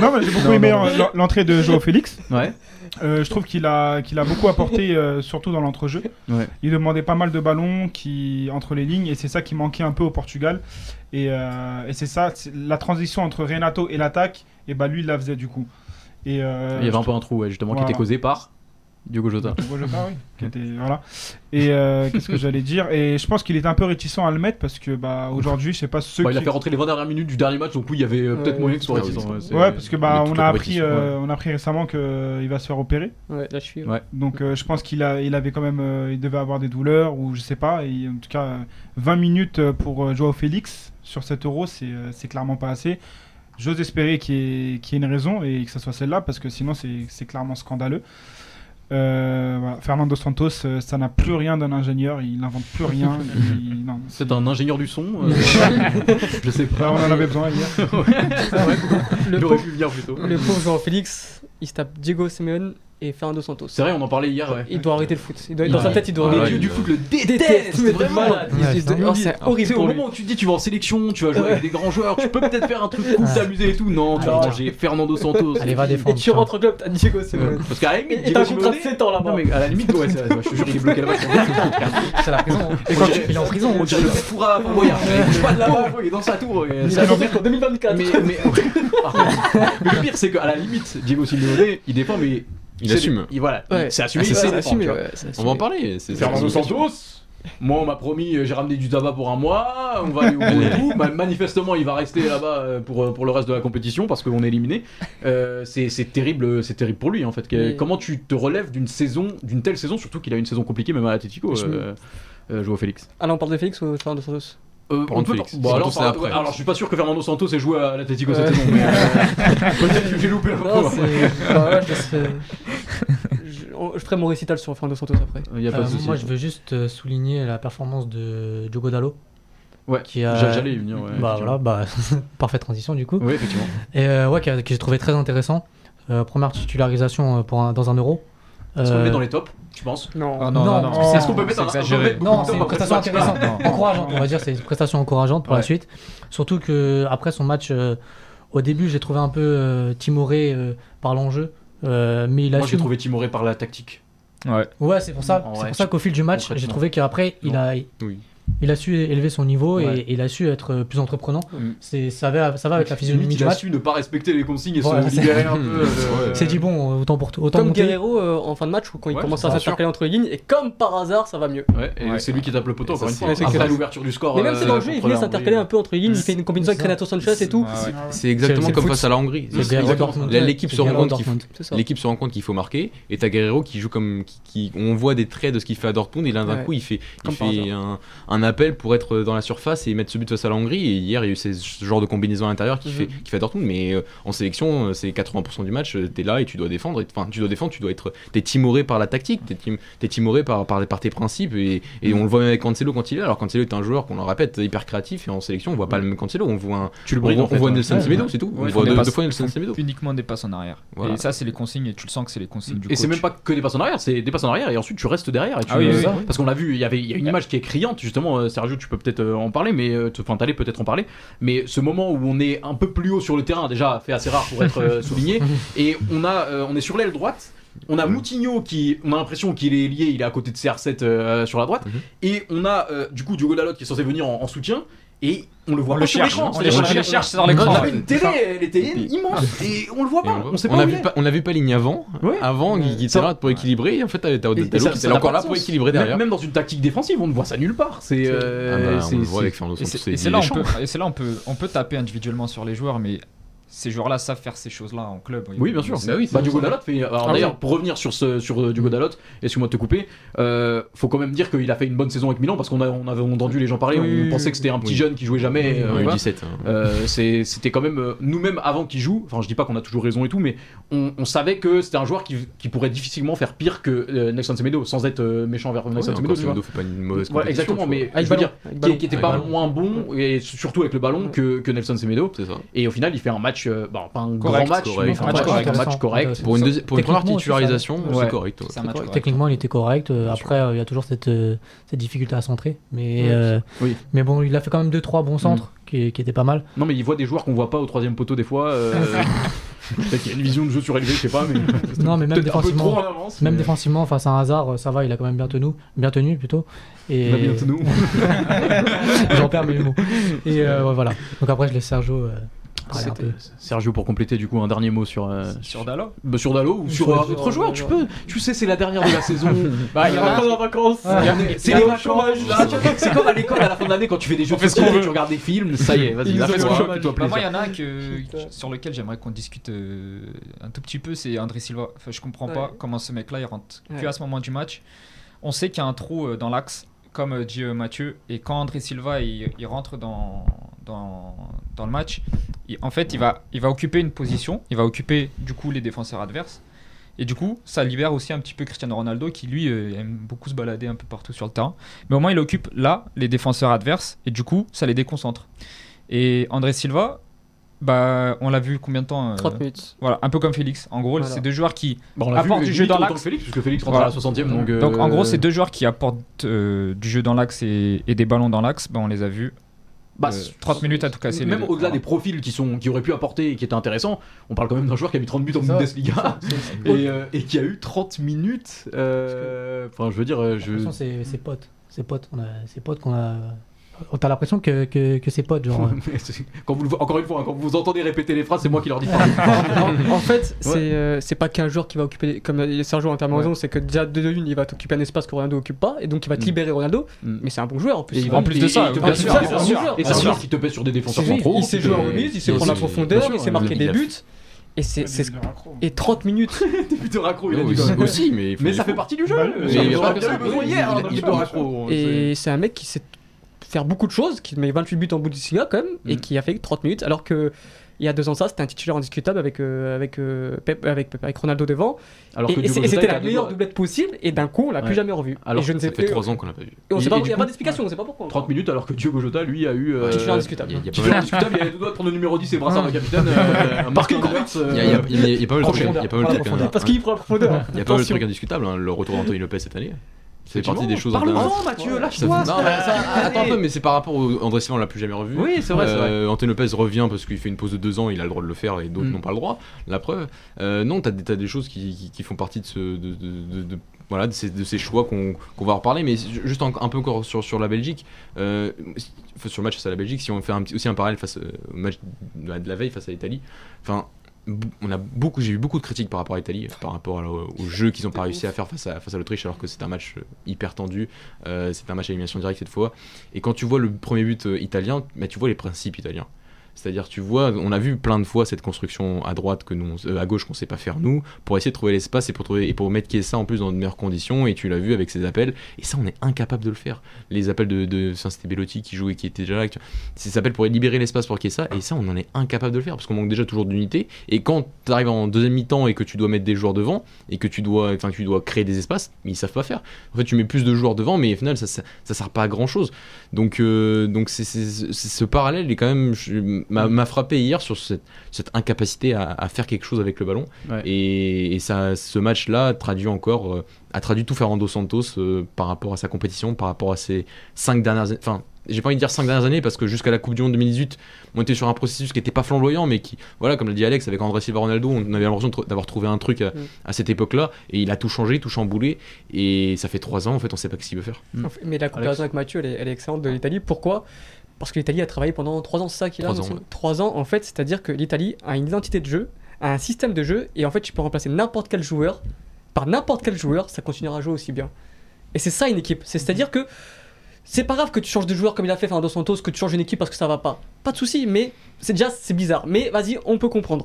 Non, mais j'ai beaucoup Non, aimé l'entrée de Joao Félix. ouais. Euh, je trouve qu'il a, qu'il a beaucoup apporté, euh, surtout dans l'entrejeu. Ouais. Il demandait pas mal de ballons qui, entre les lignes, et c'est ça qui manquait un peu au Portugal. Et, euh, et c'est ça, la transition entre Renato et l'attaque, et bah lui il la faisait du coup. Et, euh, Il y avait un peu un trou, ouais, justement, qui était causé par Diogo Jota. Diogo Jota, oui, qui était- voilà. Et euh, qu'est-ce que j'allais dire? Et je pense qu'il était un peu réticent à le mettre parce que bah aujourd'hui, je sais pas ceux Bah, qui. il a fait rentrer les 20 dernières minutes du dernier match, donc oui, il y avait peut-être Ouais. moyen que ce soit oui, réticent. ouais, parce que bah on a appris, on a appris récemment qu'il va se faire opérer. Ouais, là, je suis. Ouais. Donc euh, je pense qu'il a, il avait quand même, euh, il devait avoir des douleurs ou je sais pas. Et en tout cas, euh, 20 minutes pour euh, Joao Félix sur 7 euros, c'est euh, c'est clairement pas assez. J'ose espérer qu'il y, y ait une raison et que ce soit celle-là parce que sinon c'est clairement scandaleux. Euh, voilà. Fernando Santos, euh, ça n'a plus rien d'un ingénieur, il n'invente plus rien. il- C'est un ingénieur du son. euh, je sais Bah, pas. on en avait besoin hier. Il Le aurait pauvre, pu venir plus tôt. le pauvre Joao Félix, il se tape Diego Simeone et Fernando Santos. C'est vrai, on en parlait hier. Ouais. Il doit arrêter le foot. Il doit, dans Ouais. sa tête, il doit Les Ouais, arrêter. dieux du foot le Déteste, détestent. mais vraiment. c'est c'est horrible C'est au moment où tu te dis tu vas en sélection, tu vas jouer avec des grands joueurs, tu peux peut-être faire un truc cool, t'amuser et tout. Non, tu vas Alors- manger Fernando Santos. Allez, va Et défendre. tu rentres au club, t'as Diego Simeone. Parce qu'à la limite, Et Diego t'as un contrat de Simeone- 7 ans là-bas. Non, mais à la limite, ouais, c'est- je te jure, il est bloqué là-bas. C'est la prison. Et quand tu- il est en prison. On dirait le Foura Voyage. Il bouge pas de là-bas, il est dans sa tour. et Il ça- a jusqu'en 2024. Mais, mais, mais le pire, c'est qu'à la limite, Diego Simeone, il défend, mais. Il assume. il- voilà, Ouais. c'est assumé, Ah, c'est. On va en parler. c'est- Fernando Santos moi on m'a promis euh, j'ai ramené du tabac pour un mois on va aller au bout et tout. Ma- manifestement il va rester là-bas euh, pour, euh, pour le reste de la compétition parce qu'on est éliminé. Euh, c'est c'est terrible c'est terrible pour lui en fait. Que- comment tu te relèves d'une saison d'une telle saison surtout qu'il a une saison compliquée même à l'Atletico Je- euh, euh, Joao Félix? Ah là, on parle de Félix ou de Fernando Santos? Euh, Parlons on de peut Félix. Bon, alors, après. alors, je suis pas sûr que Fernando Santos ait joué à l'Atletico cette Ouais. saison mais, euh, peut-être que j'ai loupé. Bah ouais, je ferai mon récital sur Fernando Santos après. il y a pas de Euh, souci moi, je veux juste souligner la performance de Diogo Dallo. ouais qui a- j'a- j'allais y venir ouais, bah voilà, bah, parfaite transition du coup. oui effectivement Et euh, ouais, que, que j'ai trouvé très intéressant. Euh, première titularisation pour un- dans un euro. Est-ce qu'on le met dans les tops, tu penses? Non. Ah non, non, non, Non, c'est- Est-ce qu'on peut mettre exagéré. Non, c'est une prestation intéressante, Non. encourageante. On va dire c'est une prestation encourageante pour la suite. Surtout que après son match, euh, au début, j'ai trouvé un peu euh, timoré euh, par l'enjeu, euh, mais il a Moi, j'ai trouvé timoré par la tactique. Ouais. Ouais, c'est pour ça. C'est pour ça qu'au fil du match, j'ai trouvé qu'après, il a, Oui. Il a su élever son niveau Ouais. et, et il a su être euh, plus entreprenant. Mm. C'est ça va, ça va avec la physionomie du il a match. su ne pas respecter les consignes et Voilà, se c'est- libérer un peu. euh, Il s'est dit bon, autant pour autant Comme monter. Guerrero euh, en fin de match, quand il Ouais, commence à s'intercaler entre les lignes, et comme par hasard, ça va mieux. Ouais, et Ouais. c'est lui qui tape le poteau encore une fois. c'est- c'est l'ouverture du score. Mais même c'est dans le jeu, il vient s'intercaler un peu entre les lignes, il fait une combinaison avec C'est. Renato Sanchez et tout. C'est C'est- exactement c'est comme face à la Hongrie. C'est C'est l'équipe C'est se rend compte. C'est. L'équipe se rend compte qu'il faut marquer et t'as Guerrero qui joue comme on voit des traits de ce qu'il fait à Dortmund et là d'un coup il fait un, un appel pour être dans la surface et mettre ce but face à la Hongrie et hier il y a eu ce genre de combinaison à l'intérieur qui Mhm. fait qui fait Dortmund mais euh, en sélection euh, c'est 80% du match euh, t'es là et tu dois défendre et- enfin tu dois défendre tu dois être t'es timoré par la tactique t'es tim- t'es timoré par, par par tes principes et, et on le voit même avec Cancelo quand il est là alors Cancelo est un joueur qu'on le répète hyper créatif et en sélection on voit pas le même Cancelo on voit un Tu le on brides voit, en fait. on voit ouais. Nelson Ouais. Semedo c'est tout Ouais, on voit deux, fois Nelson Semedo Uniquement des passes en arrière. Voilà. Et ça, c'est les consignes et tu le sens que c'est les consignes du Et c'est même pas que des passes en arrière, c'est des passes en arrière et ensuite tu restes derrière. Et tu, Ah. Parce qu'on l'a vu, il y avait il y a une image qui est criante justement. Euh, Sergio, tu peux peut-être euh, en parler, mais euh, enfin t'allais peut-être en parler. Mais ce moment où on est un peu plus haut sur le terrain, déjà fait assez rare pour être souligné, et on a on est sur l'aile droite. On a Moutinho qui, on a l'impression qu'il est lié, il est à côté de CR7 euh, sur la droite, Mhm. et on a euh, du coup Diogo Dalot qui est censé venir en, en soutien, et on le voit On pas le sur cherche, l'écran. on C'est-à-dire le qu'on a- cherche sur on l'écran. avait une télé, elle était immense, et on le voit pas, on, on sait on pas a où vu il est. pas, on a vu pas ligne avant, Ouais. avant qui, qui était là pour équilibrer. Et en fait, Dalot ça- qui encore là pour équilibrer Même- derrière. Même dans une tactique défensive, on ne voit ça nulle part. C'est. Ah euh, bah, c'est- on le voit avec Fernando Et Santos on et c'est là on peut, on peut taper individuellement sur les joueurs, mais ces joueurs-là savent faire ces choses-là en club. Oui, bien sûr. Bah oui, c'est bah, Diogo. Dalot fait. Alors Ah d'ailleurs, oui. pour revenir sur ce sur euh, Diogo Dalot, excuse-moi de te couper, euh, faut quand même dire qu'il a fait une bonne saison avec Milan parce qu'on a, on avait entendu les gens parler, Oui, on pensait que c'était un petit oui. jeune qui jouait jamais. euh, Ouais, voilà. 17. hein. Euh, c'est- c'était quand même euh, nous-mêmes avant qu'il joue. Enfin, je dis pas qu'on a toujours raison et tout, mais on, on savait que c'était un joueur qui, qui pourrait difficilement faire pire que euh, Nelson Semedo, sans être euh, méchant envers Nelson Semedo. Semedo fait pas une mauvaise Ouais, compétition. exactement, mais je veux dire, qui, était pas moins bon et surtout avec le ballon que, que Nelson Semedo. vois. C'est ça. Et au final, il fait un match, euh, bon, pas un Correct, grand match, correct. mais un Match match, correct. un match correct. Pour une, deuxi- pour une première titularisation, c'est Ouais. correct. ouais. Techniquement, il était correct. euh, après, euh, il y a toujours cette, euh, cette difficulté à centrer. Mais, euh, Oui. mais bon, il a fait quand même 2-3 bons centres qui, qui étaient pas mal. Non, mais il voit des joueurs qu'on voit pas au troisième poteau des fois. euh, Peut-être qu'il y a une vision de jeu surélevée, je sais pas, mais. Non, mais même défensivement. avance. Même mais- défensivement, face à un hasard, ça va, il a quand même bien tenu, bien tenu plutôt. Et Il va bien nous. j'en perds mes mots. Et euh, ouais, voilà. Donc après, je laisse Sergio euh, peu. Sergio, pour compléter du coup un dernier mot sur, euh, Sur Dalot bah, sur Dalo ou sur Sur- un autre joueur, tu peux. Tu sais, c'est la dernière de la saison. Bah, il y en a- en vacances. Ah, C'est les vacances. C'est comme à l'école à la fin de l'année quand tu fais des jeux de société, tu regardes des films. Ça y est, vas-y, Bah, moi, il y en a un sur lequel j'aimerais qu'on discute euh, un tout petit peu, c'est André Silva. Enfin, je comprends pas comment ce mec-là il rentre que à ce moment du match. On sait qu'il y a un trou euh, dans l'axe, comme euh, dit euh, Mathieu, et quand André Silva il, rentre dans, dans, le match, en fait il va, il va occuper une position, il va occuper du coup les défenseurs adverses. Et du coup, ça libère aussi un petit peu Cristiano Ronaldo qui lui euh, aime beaucoup se balader un peu partout sur le terrain. Mais au moins, il occupe là les défenseurs adverses et du coup, ça les déconcentre. Et André Silva, bah, on l'a vu combien de temps euh, 30 minutes. Voilà, un peu comme Félix. En gros, Voilà. c'est deux joueurs qui. Bon, on l'a apporte vu, du jeu dans l'axe. que Félix, puisque Félix rentre Voilà. à la 60 e donc. euh, Donc en gros, ces deux joueurs qui apportent euh, du jeu dans l'axe et, et des ballons dans l'axe, bah, on les a vus. Bah, euh, 30 minutes à tout casser. Même au-delà des profils qui, sont, qui auraient pu apporter et qui étaient intéressants, on parle quand même d'un joueur qui a mis 30 buts en C'est. Bundesliga C'est- c'est- et, euh, et qui a eu 30 minutes. euh, Enfin, je veux dire, euh, je. c'est ses potes. Ses potes, on a, ses potes qu'on a. T'as l'impression que, que, que ses potes, genre. Mais c'est- quand vous encore une fois, hein, quand vous entendez répéter les phrases, c'est moi qui leur dis. en, en fait, c'est Ouais. euh, c'est pas qu'un joueur qui va occuper, comme Sergio a entièrement Ouais. raison, c'est que déjà de une, il va t'occuper un espace que Ronaldo occupe pas, et donc il va te Mm. libérer Ronaldo. Mm. Mais c'est un bon joueur en plus. Et Il il va- en plus de ça, et c'est un sûr. joueur qui te pèse sur des défenseurs il, centraux. il sait jouer en remise, il sait prendre la profondeur, il sait marquer des a- buts. Et c'est c'est- et 30 minutes. Des buts de raccro, il a dit aussi, mais il faut- Mais il ça fait partie du jeu. Bah, mais hein. C'est- Et c'est un mec qui sait faire beaucoup de choses, qui met 28 buts en Bundesliga quand même, et Mm. qui a fait 30 minutes, alors que Il y a deux ans, ça, c'était un titulaire indiscutable avec, euh, avec, euh, Pep- avec, Pep- avec Ronaldo devant. Alors et c'était la meilleure doublette possible, et d'un coup, on l'a Ouais. plus jamais revu. Alors, et je ne Ça sais fait 3 ans qu'on l'a pas vu. Et on Et- sait pas, et il n'y a pas d'explication, on sait pas pourquoi. 30 minutes alors que Diogo Jota lui a eu. euh, Titulaire indiscutable. Il y a- il y a pas Titulaire mal- indiscutable, il a deux doigts de prendre le numéro 10 et brassard de capitaine. euh, Par Marc contre, Andrews, Il y a- il y a- il y a- il y a pas mal de trucs- il y a pas mal de pour la trucs, profondeur. Parce qu'il prend la profondeur. Il y a pas mal de Attention. trucs indiscutables. hein. Le retour d'Anthony Lopez cette année. C'est partie des choses. Parle-en. Mathieu, lâche-toi. Attends un peu, mais c'est par rapport au André Silva, on l'a plus jamais revu. Oui, c'est vrai. Euh, Anthony Lopez revient parce qu'il fait une pause de deux ans, il a le droit de le faire et d'autres Mm. n'ont pas le droit. La preuve. Euh, non, t'as des, t'as des choses qui, qui- qui font partie de, ce, de, de- de- de- voilà, de, ces, de ces choix qu'on qu'on va reparler. Mais ju- juste un, un peu encore sur, sur la Belgique, euh, sur le match face à la Belgique, si on fait un petit, aussi un parallèle face euh, au match de la, de la veille face à l'Italie, enfin. On a beaucoup, j'ai eu beaucoup de critiques par rapport à l'Italie, par rapport à- au, au jeu qu'ils n'ont pas réussi à faire face à, face à l'Autriche, alors que c'est un match euh, hyper tendu, euh, c'est un match à élimination directe cette fois. Et quand tu vois le premier but euh, italien, bah, tu vois les principes italiens. C'est-à-dire, tu vois, on a vu plein de fois cette construction à droite que nous, euh, à gauche qu'on sait pas faire nous, pour essayer de trouver l'espace et pour trouver et pour mettre Chiesa en plus dans de meilleures conditions. Et tu l'as vu avec ses appels. Et ça, on est incapable de le faire. Les appels de, de c'était Bellotti qui jouait, qui était déjà là. Ces appels pour libérer l'espace pour Chiesa. Et ça, on en est incapable de le faire parce qu'on manque déjà toujours d'unité. Et quand tu arrives en deuxième mi-temps et que tu dois mettre des joueurs devant et que tu dois, enfin, tu dois créer des espaces, ils savent pas faire. En fait, tu mets plus de joueurs devant, mais au final, ça, ça, ça sert pas à grand chose. Donc, euh, donc c'est, ce parallèle est quand même m'a, frappé hier sur cette, cette incapacité à, à faire quelque chose avec le ballon. Ouais. Et, et ça, ce match-là traduit encore, euh, a traduit tout Fernando Santos euh, par rapport à sa compétition, par rapport à ses cinq dernières, années- enfin. J'ai pas envie de dire cinq dernières années parce que jusqu'à la Coupe du Monde 2018, on était sur un processus qui était pas flamboyant, mais qui, voilà, comme l'a dit Alex, avec André Silva Ronaldo, on avait l'impression d'avoir trouvé un truc à, Mm. à cette époque-là, et il a tout changé, tout chamboulé, et ça fait trois ans en fait, on sait pas ce qu'il veut faire. Mm. Mais la comparaison avec Mathieu, elle est, elle est excellente de l'Italie. Pourquoi? Parce que l'Italie a travaillé pendant 3 ans, c'est ça qu'il a Trois ans, monsieur ouais. Trois ans, en fait, c'est-à-dire que l'Italie a une identité de jeu, a un système de jeu, et en fait, tu peux remplacer n'importe quel joueur par n'importe quel joueur, ça continuera à jouer aussi bien. Et c'est ça une équipe. C'est- C'est-à-dire que c'est pas grave que tu changes de joueur comme il a fait Fernando Santos, que tu changes une équipe parce que ça va pas. Pas de souci, mais c'est déjà c'est bizarre. Mais vas-y, on peut comprendre.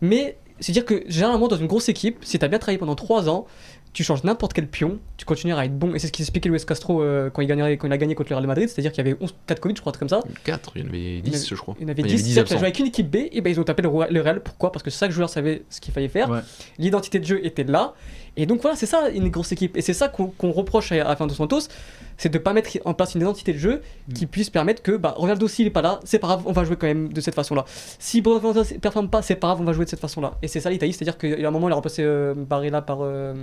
Mais c'est dire que généralement dans une grosse équipe, si tu as bien travaillé pendant 3 ans, tu changes n'importe quel pion, tu continueras à être bon. Et c'est ce qu'expliquait Luis Castro euh, quand, il gagnerait, quand il a gagné contre le Real Madrid, c'est-à-dire qu'il y avait 11 4 Covid, je crois, comme ça. 4, il y en avait Il y en 10, avait- je crois. Il y en avait Enfin, 10, qui a absents. joué avec une équipe B, et ben ils ont tapé le, Real. Pourquoi? Parce que chaque joueur savait ce qu'il fallait faire. Ouais. L'identité de jeu était là. Et donc voilà, c'est ça une grosse équipe. Et c'est ça qu'on qu'on reproche à, à Fernando Santos, c'est de pas mettre en place une identité de jeu Mm. qui puisse permettre que bah, Ronaldo s'il est pas là, c'est pas grave, on va jouer quand même de cette façon-là. Si Bruno Fernandes performe pas, c'est pas grave, on va jouer de cette façon-là. Et c'est ça l'Italie, c'est-à-dire qu'il y a un moment il a remplacé euh, Barella par par, euh,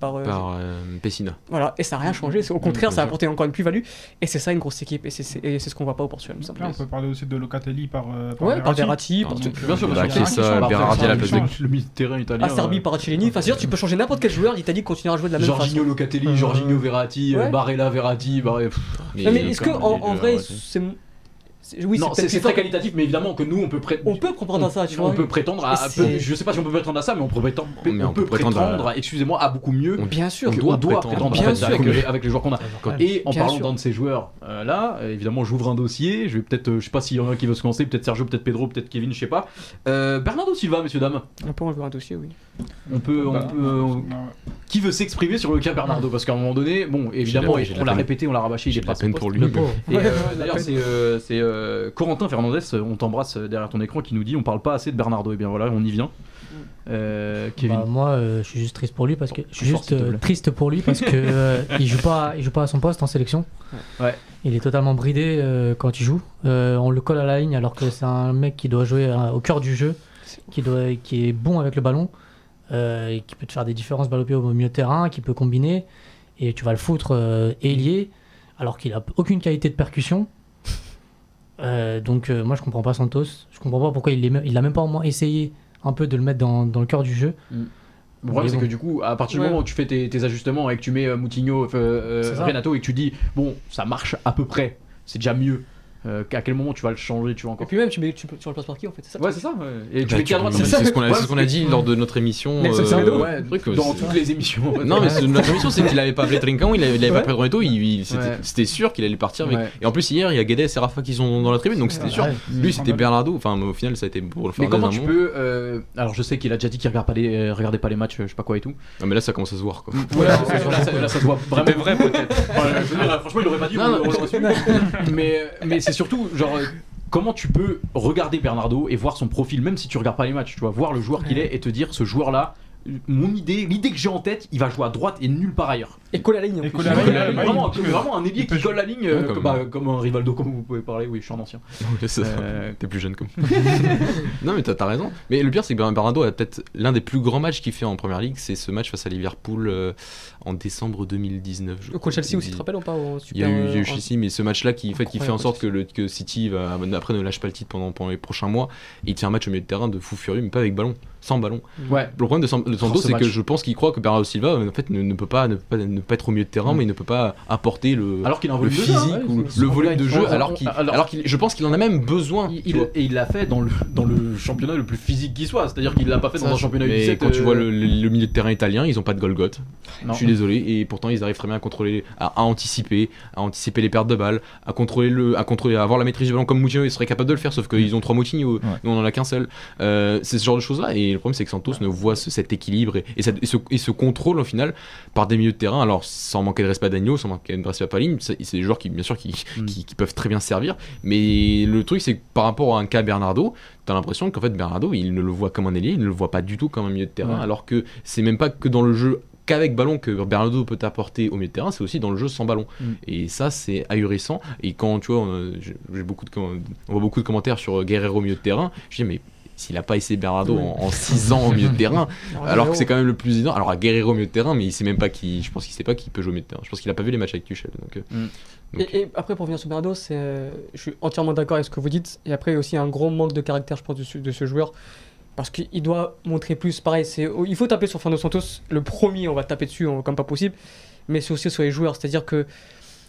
par, euh, Par euh, Pessina. voilà, et ça n'a rien changé. Au contraire, bien ça a apporté encore une plus-value. Et c'est ça une grosse équipe. Et c'est c'est- et c'est ce qu'on voit pas au Portugal. Après, on peut parler aussi de Locatelli par, euh, par Ouais, par Verratti. Bien sûr, Berardi ça, à la il place change. Le de terrain italien. Ah, Serbi euh, par Ancelini. Enfin, c'est-à-dire, tu peux changer n'importe quel joueur, l'Italie continuera à jouer de la même Jorginho façon. Locatelli, Euh, Jorginho Verratti. Barella Verratti, bah, ouais, pff. Non, mais est-ce que en, en vrai, ouais. c'est. C'est- Oui, non, très qualitatif, mais évidemment que nous on peut pré- On peut comprendre à ça, tu on vois. peut prétendre à, à peu- je sais pas si on peut prétendre à ça, mais on peut prétendre, Mais on on peut prétendre à- prétendre, excusez-moi, à beaucoup mieux. On- Bien sûr. doit on doit prétendre. prétendre, en Bien fait, sûr avec, les, avec les joueurs qu'on a. Et en Bien parlant d'un de ces joueurs euh, là, évidemment, j'ouvre un dossier. Je vais peut-être, euh, je sais pas s'il y en a un qui veut se lancer, peut-être Sergio, peut-être Pedro, peut-être Kevin, je sais pas. Euh, Bernardo Silva, messieurs dames. On peut enlever un dossier, oui. On peut, on Bah, peut, on- ouais. qui veut s'exprimer sur le cas Bernardo? Parce qu'à un moment donné, bon, évidemment, on l'a répété, on l'a rabâché, il J'ai est pas à peine pour lui. Euh, D'ailleurs, c'est euh, euh, Corentin Fernandez, on t'embrasse euh, derrière ton écran, qui nous dit on parle pas assez de Bernardo. Et bien voilà, on y vient. Euh, Kevin. Bah, moi, euh, je suis juste triste pour lui parce que je suis juste euh, triste pour lui parce que euh, il joue pas, il joue pas à son poste en sélection. Ouais. Il est totalement bridé euh, quand il joue. Euh, on le colle à la ligne alors que c'est un mec qui doit jouer euh, au cœur du jeu, qui doit, qui est bon avec le ballon, euh, et qui peut te faire des différences balle au pied au milieu de terrain, qui peut combiner et tu vas le foutre euh, ailier alors qu'il a aucune qualité de percussion. Euh, donc euh, moi je comprends pas Santos. Je comprends pas pourquoi il a même pas au moins essayé un peu de le mettre dans, dans le cœur du jeu. Le problème, c'est bon. que du coup, à partir du Ouais. moment où tu fais tes, tes ajustements et que tu mets euh, Moutinho, euh, euh. Renato et que tu dis, bon, ça marche à peu près, c'est déjà mieux. Euh, à quel moment tu vas le changer, tu Et encore. puis même, tu, mets, tu, tu remplaces par qui en fait C'est ça Ouais, c'est ça. ouais. Et tu Bah, mets qui à tu- droite c'est ça ce qu'on a, Ouais, ce qu'on a dit lors de notre émission. Euh, Semedo. Ouais, truc, dans toutes les émissions. en fait. Non, mais c'est- notre émission, c'est qu'il avait pas appelé Trinquant, il avait, il avait Ouais. pas appelé il- c'était sûr qu'il allait partir. avec- Ouais. Et en plus, hier, il y a Guedes et Rafa qui sont dans la tribune, donc c'était sûr. Lui, c'était Bernardo. Enfin, au final, ça a été pour le Mais faire comment un tu peux. euh, Alors, je sais qu'il a déjà dit qu'il regarde pas les, regardait pas les matchs, je sais pas quoi et tout. Non, mais là, ça commence à se voir. Quoi. Ouais, là, ça, se voit vraiment. vrai, peut-être. Franchement, il aurait pas dit. Mais mais c'est surtout, genre, comment tu peux regarder Bernardo et voir son profil, même si tu regardes pas les matchs, tu vois, voir le joueur qu'il est et te dire ce joueur-là, mon idée, l'idée que j'ai en tête, il va jouer à droite et nulle part ailleurs. Et colle à la ligne. en Et plus. colle à la ligne, ouais, vraiment, il vraiment un ailier qui colle la ligne, euh, Ouais, comme- comme, bah, comme un Rivaldo, comme vous pouvez parler. Oui, je suis un ancien. Euh, T'es plus jeune comme. non mais t'as raison. Mais le pire c'est que Bernardo a peut-être l'un des plus grands matchs qu'il fait en première ligue, c'est ce match face à Liverpool euh, en décembre 2019. je Contre. Chelsea aussi, tu Il- te rappelles ou pas au Il y a super, eu, il y a eu euh, Chelsea, mais ce match-là qui, fait, qui fait en sorte que, le, que City va, après ne lâche pas le titre pendant, pendant les prochains mois. Et il tient un match au milieu de terrain de fou furieux, mais pas avec ballon, sans ballon. Ouais. Le problème de, San- de Santos, Oh, ce c'est que je pense qu'il croit que Bernardo Silva en fait, ne, ne peut pas, ne, peut pas, ne peut pas être au milieu de terrain, Mm. mais il ne peut pas apporter le, Alors qu'il le physique hein, ou ouais, le volume vrai. de jeu, On- alors qu'il, alors- alors qu'il, je pense qu'il en a même besoin. Il, il- et il l'a fait dans le, dans le championnat le plus physique qui soit, c'est-à-dire qu'il l'a pas fait dans un championnat mais U17. quand tu euh, vois le, le- milieu de terrain italien, ils ont pas de Golgoth. Je suis désolé, et pourtant ils arrivent très bien à contrôler, à, à anticiper, à anticiper les pertes de balles, à contrôler le, à contrôler, à avoir la maîtrise du ballon comme Moutinho, ils seraient capables de le faire, sauf qu'ils ont trois Moutinho, nous on en a qu'un seul. Euh, c'est ce genre de choses là, et le problème c'est que Santos ne voit ce- cet équilibre et, et cette- et ce, et ce contrôle au final par des milieux de terrain, alors sans manquer de respect à Danilo, sans manquer de respect à Paline, c'est des joueurs qui bien sûr qui, Mm. qui, qui peuvent très bien servir, mais le truc c'est que par rapport à un cas Bernardo, t'as l'impression qu'en fait Bernardo il ne le voit comme un ailier, il ne le voit pas du tout comme un milieu de terrain, alors que c'est même pas que dans le jeu qu'avec ballon que Bernardo peut t'apporter au milieu de terrain, c'est aussi dans le jeu sans ballon. Mm. Et ça, c'est ahurissant. Et quand tu vois, on, a- beaucoup de, on voit beaucoup de commentaires sur Guerrero au milieu de terrain, je dis, mais s'il a pas essayé Bernardo Oui. en 6 ans au milieu de terrain, alors que c'est quand même le plus évident. Alors à Guerrero au milieu de terrain, mais il sait même pas qui, je pense qu'il sait pas qui peut jouer au milieu de terrain. Je pense qu'il a pas vu les matchs avec Tuchel. Donc, euh, Mm. donc, Et, et après, pour revenir sur Bernardo, c'est, euh, je suis entièrement d'accord avec ce que vous dites. Et après, aussi un gros manque de caractère, je pense, de ce, de ce joueur. Parce qu'il doit montrer plus. Pareil, c'est, il faut taper sur Fernando Santos. Le premier, on va taper dessus on- comme pas possible. Mais c'est aussi sur les joueurs. C'est-à-dire que,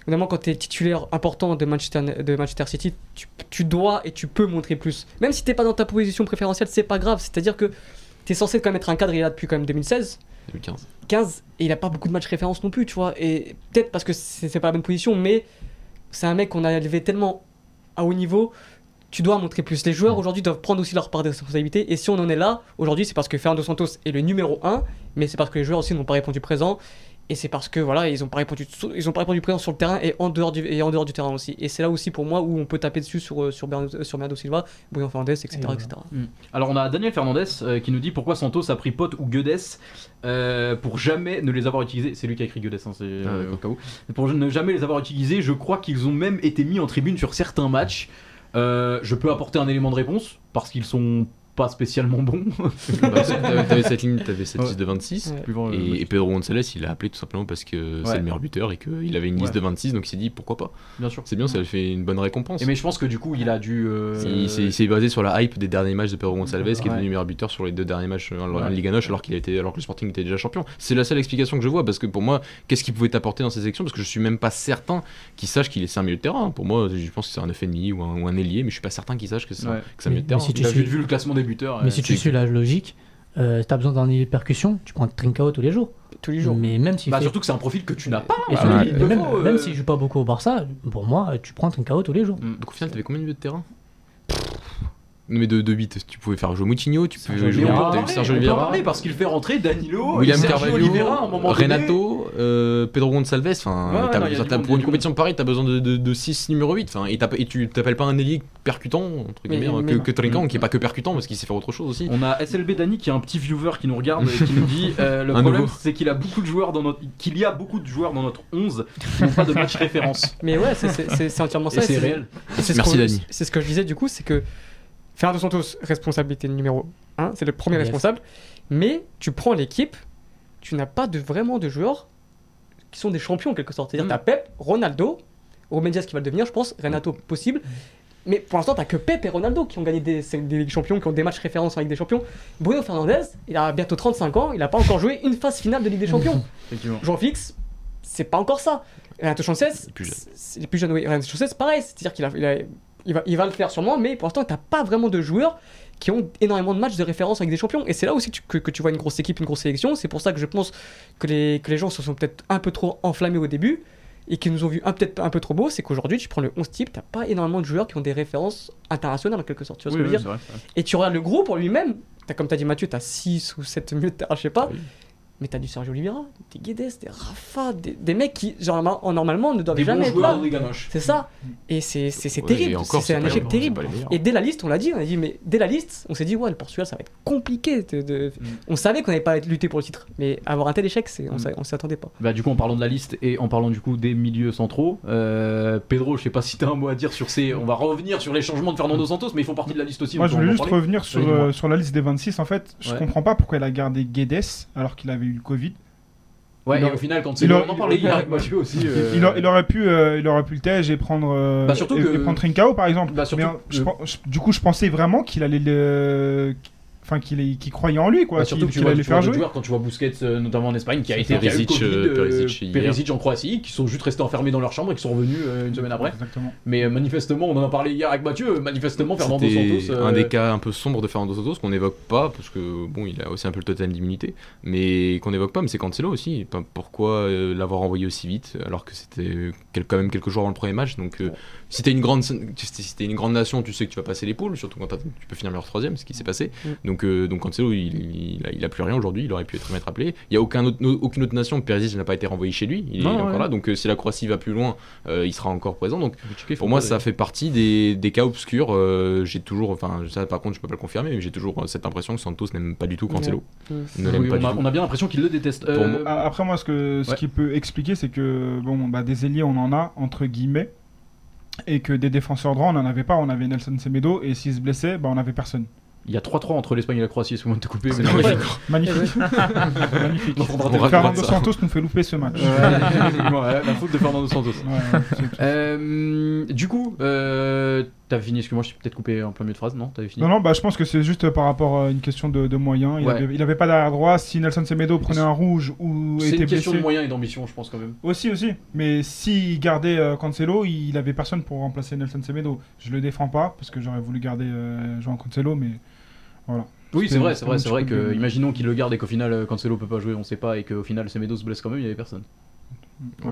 évidemment, quand tu es titulaire important de Manchester, de Manchester City, tu, tu dois et tu peux montrer plus. Même si t'es pas dans ta position préférentielle, c'est pas grave. C'est-à-dire que tu es censé quand même être un cadre, il est là depuis quand même 2016. 2015. 15 et il a pas beaucoup de matchs référence non plus, tu vois. Et peut-être parce que c'est c'est pas la bonne position, mais c'est un mec qu'on a élevé tellement à haut niveau. Tu dois montrer plus. Les joueurs aujourd'hui doivent prendre aussi leur part de responsabilité. Et si on en est là aujourd'hui, c'est parce que Fernando Santos est le numéro 1, mais c'est parce que les joueurs aussi n'ont pas répondu présent. Et c'est parce que voilà, ils ont pas répondu, ils ont pas répondu présent sur le terrain et en dehors du, et en dehors du terrain aussi. Et c'est là aussi pour moi où on peut taper dessus sur euh, sur Bernardo, sur Bernardo Silva, Bruno Fernandes, etc., Et etc. Mm. Alors on a Daniel Fernandez euh, qui nous dit pourquoi Santos a pris Pote ou Guedes euh, pour jamais ne les avoir utilisés. C'est lui qui a écrit Guedes, hein, c'est euh, au cas où. Pour ne jamais les avoir utilisés, je crois qu'ils ont même été mis en tribune sur certains matchs. Euh, je peux apporter un élément de réponse parce qu'ils sont pas spécialement bons. Bah, t'avais cette ligne, t'avais cette Ouais. liste de 26. Ouais. Plus grand, euh, Et, et Pedro González, il l'a appelé tout simplement parce que c'est le meilleur buteur et qu'il avait une liste Ouais. de 26, donc il s'est dit pourquoi pas? bien sûr. C'est bien, ça lui fait une bonne récompense. Et mais je pense que du coup il a dû. euh, Il s'est- il s'est basé sur la hype des derniers matchs de Pedro Gonçalves qui est devenu meilleur buteur sur les deux derniers matchs en, en Ouais. Liga Noche alors qu'il a été alors que le Sporting était déjà champion. C'est la seule explication que je vois parce que pour moi, qu'est-ce qu'il pouvait apporter dans ces élections parce que je suis même pas certain qu'il sache qu'il est un milieu de terrain. Pour moi, je pense que c'est un FNI ou un, ou un ailier, mais je suis pas certain qu'il sache que c'est un- milieu de terrain. si tu a vu, vu le classement des buteurs. Mais euh, si tu c'est- suis la logique, euh, t'as besoin d'un de percussion, tu prends Trincao tous les jours. Tous les jours. Mais même s'il Bah fait- surtout que c'est un profil que tu n'as pas. et euh, même, euh, même s'il joue pas beaucoup au Barça, pour moi, tu prends Trincao tous les jours. Mm. Donc au final, t'avais combien de milieux de terrain? Mais de, de 8, tu pouvais faire jouer Moutinho, tu pouvais jouer on Sergio on Oliveira, parler parce qu'il fait rentrer Danilo, William Sergio Oliveira un moment. Renato, euh, Pedro Gonçalves, enfin, Ouais, pour une compétition pareille, t'as besoin de 6 numéro 8, enfin, et, et tu t'appelles pas un ailier percutant, entre guillemets, hein, mais- que, que Trinquant, Mm. qui est pas que percutant parce qu'il sait faire autre chose aussi. On a SLB Dani qui est un petit viewer qui nous regarde et qui nous dit euh, le Un problème c'est qu'il a beaucoup de joueurs dans notre qu'il y a beaucoup de joueurs dans notre 11 qui n'ont pas de match référence. Mais ouais, c'est- entièrement ça. C'est réel. Merci, Dani. C'est ce que je disais du coup, c'est que Fernando Santos, responsabilité numéro 1, c'est le premier Yes. responsable. Mais tu prends l'équipe, tu n'as pas de, vraiment de joueurs qui sont des champions en quelque sorte. C'est-à-dire Mm. tu as Pep, Ronaldo, Ruben Dias qui va le devenir, je pense, Renato possible. Mais pour l'instant, t'as que Pep et Ronaldo qui ont gagné des, c'est des Ligues Champions, qui ont des matchs références en Ligue des Champions. Bruno Fernandez, il a bientôt 35 ans, il n'a pas encore joué une phase finale de Ligue des Champions. Jean Fix, c'est pas encore ça. Renato Sanchez, est plus jeune. plus oui. Renato Sanchez, pareil. C'est-à-dire qu'il a, il a- il va, il va le faire sûrement, mais pour l'instant, t'as pas vraiment de joueurs qui ont énormément de matchs de référence avec des champions. Et c'est là aussi que tu, que, que tu vois une grosse équipe, une grosse sélection. C'est pour ça que je pense que les, que les gens se sont peut-être un peu trop enflammés au début et qui nous ont vu un- peut-être un peu trop beau. C'est qu'aujourd'hui, tu prends le 11 type, t'as pas énormément de joueurs qui ont des références internationales en quelque sorte. Tu vois ce Oui, que je veux oui, dire c'est vrai, c'est vrai. et tu regardes le groupe en lui-même, t'as, comme tu as dit Mathieu, tu as 6 ou 7 milieux de terrain, je sais pas. Oui. Mais t'as du Sergio Oliveira, des Guedes, des Rafa, des, des mecs qui, genre, en- normalement, ne doivent Des bons jamais être joueurs là. C'est ça. Et c'est Ouais, terrible. C'est un échec terrible. Et dès la liste, on l'a dit, on a dit, mais dès la liste, on s'est dit, ouais, le Portugal, ça va être compliqué. de- de- Mm. On savait qu'on n'allait pas lutter pour le titre. Mais avoir un tel échec, c'est- on Mm. s'y attendait pas. Bah, du coup, en parlant de la liste et en parlant du coup des milieux centraux, euh, Pedro, je sais pas si t'as un mot à dire sur ces. On va revenir sur les changements de Fernando Santos, mais ils font partie de la liste aussi. Moi, je voulais juste revenir sur, euh, sur la liste des 26. En fait, je Ouais. comprends pas pourquoi il a gardé Guedes alors qu'il avait eu le Covid. Ouais, Il et au final, quand c'est on en parlait hier avec Mathieu aussi. Il- euh, Il, aurait pu, euh, il aurait pu le tège et prendre, euh, Bah, et, que- et prendre Trincao par exemple. Bah, Mais, je je- du coup, je pensais vraiment qu'il allait le, enfin qu'il est- qu'il croyait en lui quoi, Bah, surtout que tu qu'il vois, allait faire jouer. joueurs, quand tu vois Busquets, euh, notamment en Espagne, qui a été Perisic, qui a eu le Covid, euh, Perisic. Perisic en Croatie, qui sont juste restés enfermés dans leur chambre et qui sont revenus euh, une semaine après. Exactement. Mais euh, manifestement, on en a parlé hier avec Mathieu, manifestement, Fernando Santos. euh, un des cas un peu sombres de Fernando Santos qu'on n'évoque pas parce que bon, il a aussi un peu le total d'immunité, mais qu'on n'évoque pas. Mais c'est Cancelo aussi. Pourquoi euh, l'avoir envoyé aussi vite alors que c'était quand même quelques jours avant le premier match. Donc, euh, si t'es une grande, si t'es une grande nation, tu sais que tu vas passer les poules, surtout quand tu peux finir meilleur troisième, ce qui s'est passé. Mm. Donc, euh, donc Cancelo, il, il, a, il a plus rien aujourd'hui. Il aurait pu être mettre appelé. Il y a aucun autre, no- aucune autre nation. Perisic n'a pas été renvoyé chez lui. Il, est- Non, encore là. Donc, euh, si la Croatie va plus loin, euh, il sera encore présent. Donc, pour moi, ça fait partie des, des cas obscurs. Euh, j'ai toujours, enfin, ça par contre, je peux pas le confirmer, mais j'ai toujours cette impression que Santos n'aime pas du tout Cancelo. Mm. Ne l'aime Oui, pas on, du a, tout. on a bien l'impression qu'il le déteste. Euh, moi- Après moi, ce que ce Ouais. qui peut expliquer, c'est que bon, bah, des ailiers, on en a entre guillemets, et que des défenseurs droits, on n'en avait pas. On avait Nelson Semedo, et s'il se blessait, bah, on avait personne. Il y a 3-3 entre l'Espagne et la Croatie, excuse-moi de te couper. C'est mais- magnifique. Magnifique. Magnifique. On prendra On des- raconte Fernando ça. Santos nous fait louper ce match. Ouais, ouais, la faute de Fernando Santos. Ouais. Euh, du coup, euh, t'avais fini, excuse-moi, je t'ai peut-être coupé en plein milieu de phrase, non T'avais fini Non, non, bah, je pense que c'est juste par rapport à une question de, de moyens. Il, Ouais. avait, il avait pas d'arrière droit. Si Nelson Semedo prenait un rouge ou C'est une question de moyens et d'ambition, je pense quand même. Aussi, aussi. Mais s'il gardait euh, Cancelo, il avait personne pour remplacer Nelson Semedo. Je le défends pas parce que j'aurais voulu garder euh, João Cancelo, mais voilà. Oui, c'est vrai, c'est vrai, c'est vrai que, de- imaginons qu'il le garde et qu'au final, euh, Cancelo peut pas jouer, on sait pas, et qu'au final, Semedo se blesse quand même, il y avait personne. Ouais.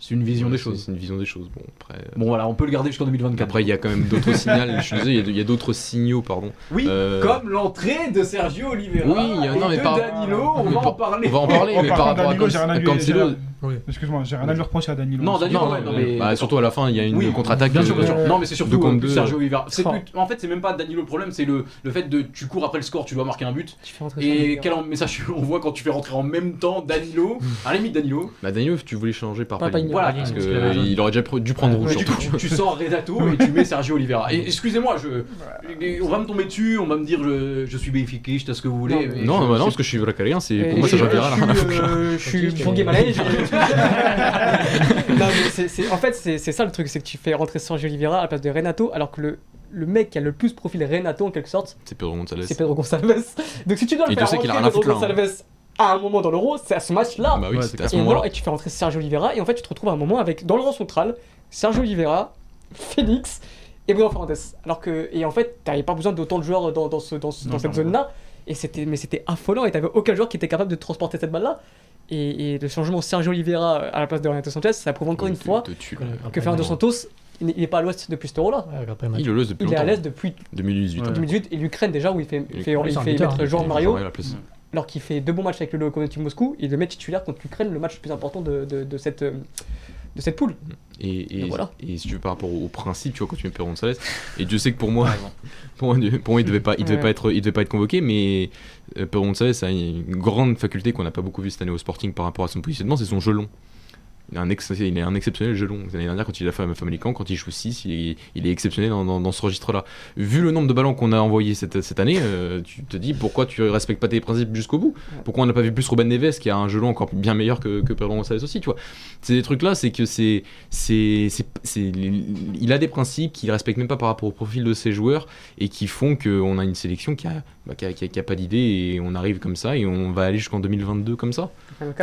C'est une vision Ouais, des choses. C'est une vision des choses. Bon, après. euh, Bon, voilà, on peut le garder jusqu'en 2024. Après, il y a quand même d'autres signaux. Je suis désolé, il y a d'autres signaux, pardon. Oui, Euh, comme l'entrée de Sergio Oliveira Oui, il y a- non, et mais de par- Danilo, on mais va par- en parler. On va en parler, mais par rapport à Danilo, à Cancelo. Oui. Excuse-moi, j'ai rien à lui reprocher à Danilo. Non, Danilo, Non, ouais, non, mais- bah, surtout à la fin, il y a une Oui, contre-attaque. Bien sûr, bien sûr. euh, Non, mais c'est surtout euh, contre. Sergio Oliveira. Plus- En fait, c'est même pas Danilo le problème, c'est le, le fait de tu cours après le score, tu dois marquer un but. Tu fais rentrer Sergio Et quel message tu envoies quand tu fais rentrer en même temps Danilo À la limite, Danilo. Bah, Danilo, tu voulais changer par Pas Palhinha. Voilà, Parce parce que que- euh, il aurait déjà dû prendre rouge. Du coup, surtout. tu, sors Renato et tu mets Sergio Oliveira. Excusez-moi, je, on va me tomber dessus, on va me dire je, suis bénéfique, je ce que vous voulez. Non, Non, bah parce que je suis vracalien, c'est pour moi ça Oliveira. je là. suis, euh, Je suis Malais. Non, mais c'est- c'est- En fait, c'est c'est ça le truc, c'est que tu fais rentrer Sergio Oliveira à la place de Renato, alors que le, le mec qui a le plus profil Renato en quelque sorte, C'est Pedro González. c'est Pedro Gonçalves. Donc si tu dois le Et tu faire qu'il a rentrer rien à Pedro foutre là, hein. Gonçalves à un moment dans l'Euro, c'est à ce match-là. Bah oui, Ouais, c'était c'est à ce et, moment-là. non, et tu fais rentrer Sergio Oliveira, et en fait, tu te retrouves à un moment avec, dans le rang central, Sergio Oliveira, Félix et Bruno Fernandes. Alors que, et en fait, t'avais pas besoin d'autant de joueurs dans, dans, ce, dans, ce- Non, dans cette clairement. zone-là, et c'était, mais c'était affolant, et t'avais aucun joueur qui était capable de transporter cette balle-là. Et, et le changement Sergio Oliveira à la place de Renato Sanchez, ça prouve encore une fois Que- là. Fernando Santos, il n'est pas à l'ouest depuis. Ouais, le match. Il Il est à l'est depuis 2018. Ouais. 2018 et l'Ukraine déjà où il fait, il fait, il fait mettre hein. Jean Mario alors qu'il fait deux bons matchs avec le Lokomotiv Moscou, il le met titulaire contre l'Ukraine, le match le plus important de, de, de cette, euh, de cette poule. Et, et, voilà. et si tu veux par rapport au, au principe, tu vois, quand tu mets Pedro González, et Dieu sait que pour moi, pour moi, pour moi, il devait pas, il devait Ouais. pas être, il devait pas être convoqué, mais euh, Pedro González a une grande faculté qu'on n'a pas beaucoup vu cette année au Sporting par rapport à son positionnement, c'est son jeu long. Il a un, ex- il a un exceptionnel jeu long. L'année dernière, quand il a fait Famalicão, quand il joue 6, il est, il est exceptionnel dans, dans- dans ce registre-là. Vu le nombre de ballons qu'on a envoyés cette, cette année, euh, tu te dis pourquoi tu respectes pas tes principes jusqu'au bout? Pourquoi on n'a pas vu plus Ruben Neves qui a un jeu long encore bien meilleur que, que Pedro González aussi, tu vois? C'est des trucs là, c'est que c'est, c'est, c'est, c'est- il a des principes qu'il respecte même pas par rapport au profil de ses joueurs et qui font qu'on a une sélection qui a, bah, qui a, qui a- qui a pas d'idée et on arrive comme ça et on va aller jusqu'en 2022 comme ça.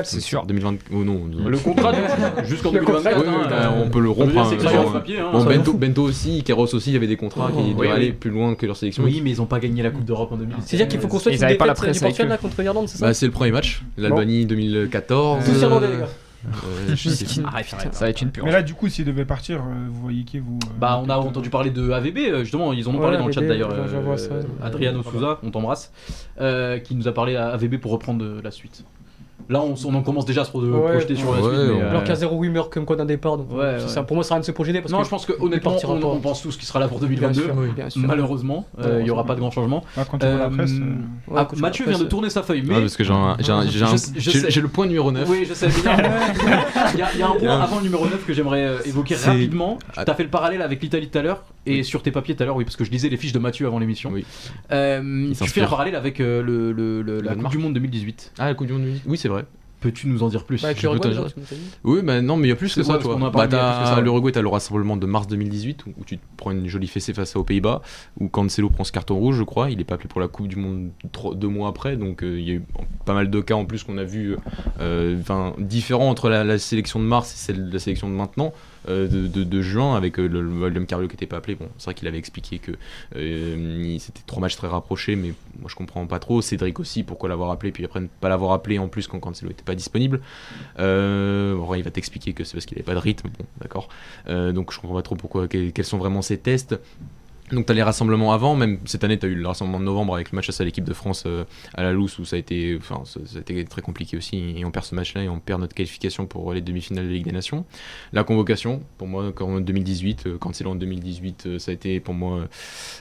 C'est sûr. 2020. Oh non. Le contrat de- jusqu'en Le contrat, 2024. Ouais, hein, euh, on peut le rompre. hein, genre, papier, hein. bon, Bento, Bento aussi, Keros aussi, il y avait des contrats qui Oui, devaient oui. aller plus loin que leur sélection. Oui, mais ils ont pas gagné la Coupe d'Europe en 2017. C'est-à-dire qu'il faut qu'on soit une avaient pas la défaite du Portugal contre l'Irlande, c'est ça Bah, c'est le premier match, l'Albanie 2014. Tous irlandais, les gars. Euh, je sais pas. Ah, putain. Ça va être une purge. Mais là, du coup, s'il devait partir, euh, vous voyez qui vous. euh, Bah, on a entendu parler de AVB, euh, justement, ils en ont Ouais, parlé dans le chat d'ailleurs. euh, ça. Adriano Souza, on t'embrasse, euh, qui nous a parlé à AVB pour reprendre la suite. Là, on, on en commence déjà à se pro- Ouais, projeter sur la ouais, suite. mais, ouais. euh, Alors qu'il y a zéro rumeur comme quoi d'un départ, donc Ouais, euh, ouais. ça, pour moi, ça sert à rien de se projeter. Parce Non, que je pense que honnêtement, on, on pense tous qu'il sera là pour Bien 2022. sûr, oui, bien sûr. Malheureusement, euh, il y aura pas de grand changement. Ah, quand tu vois la Euh, presse. euh, ah, Mathieu vient de tourner sa feuille, mais parce que j'ai un- le point numéro 9. Oui, je sais bien. il, y a, il y a un Il y point a un- avant le numéro 9 que j'aimerais euh, évoquer rapidement. Ah. Tu as fait le parallèle avec l'Italie tout à l'heure et sur tes papiers tout à l'heure, oui, parce que je lisais les fiches de Mathieu avant l'émission. Oui. Euh, tu fais un parallèle avec euh, le, le- le- la Coupe du Monde 2018. Ah, la Coupe du Monde 2018. Oui, c'est vrai. Peux-tu nous en dire plus Bah, avec Je peux. Oui, bah non, mais il y a plus que Ouais, ça, toi. Bah, que t'as l'Uruguay, t'as le rassemblement de mars 2018 où où tu te prends une jolie fessée face aux Pays-Bas, où Cancelo prend ce carton rouge, je crois. Il est pas appelé pour la Coupe du Monde trois- deux mois après, donc euh, il y a eu pas mal de cas en plus qu'on a vu, euh, enfin, différents entre la, la sélection de mars et celle de la sélection de maintenant. Euh, de, de- juin avec euh, le, le William Carvalho qui était pas appelé bon c'est vrai qu'il avait expliqué que euh, c'était trois matchs très rapprochés mais moi je comprends pas trop Cédric aussi pourquoi l'avoir appelé puis après ne pas l'avoir appelé en plus quand Cancelo était pas disponible euh, bon, il va t'expliquer que c'est parce qu'il avait pas de rythme, bon, d'accord. Euh, donc je comprends pas trop pourquoi, quels, quels sont vraiment ces tests. Donc tu as les rassemblements avant, même cette année tu as eu le rassemblement de novembre avec le match à l'équipe de France euh, à la Lousse où ça a été, enfin, ça, très compliqué aussi et on perd ce match-là et on perd notre qualification pour les demi-finales de Ligue des Nations. La convocation, pour moi, en 2018, euh, quand c'est en 2018, euh, ça a été pour moi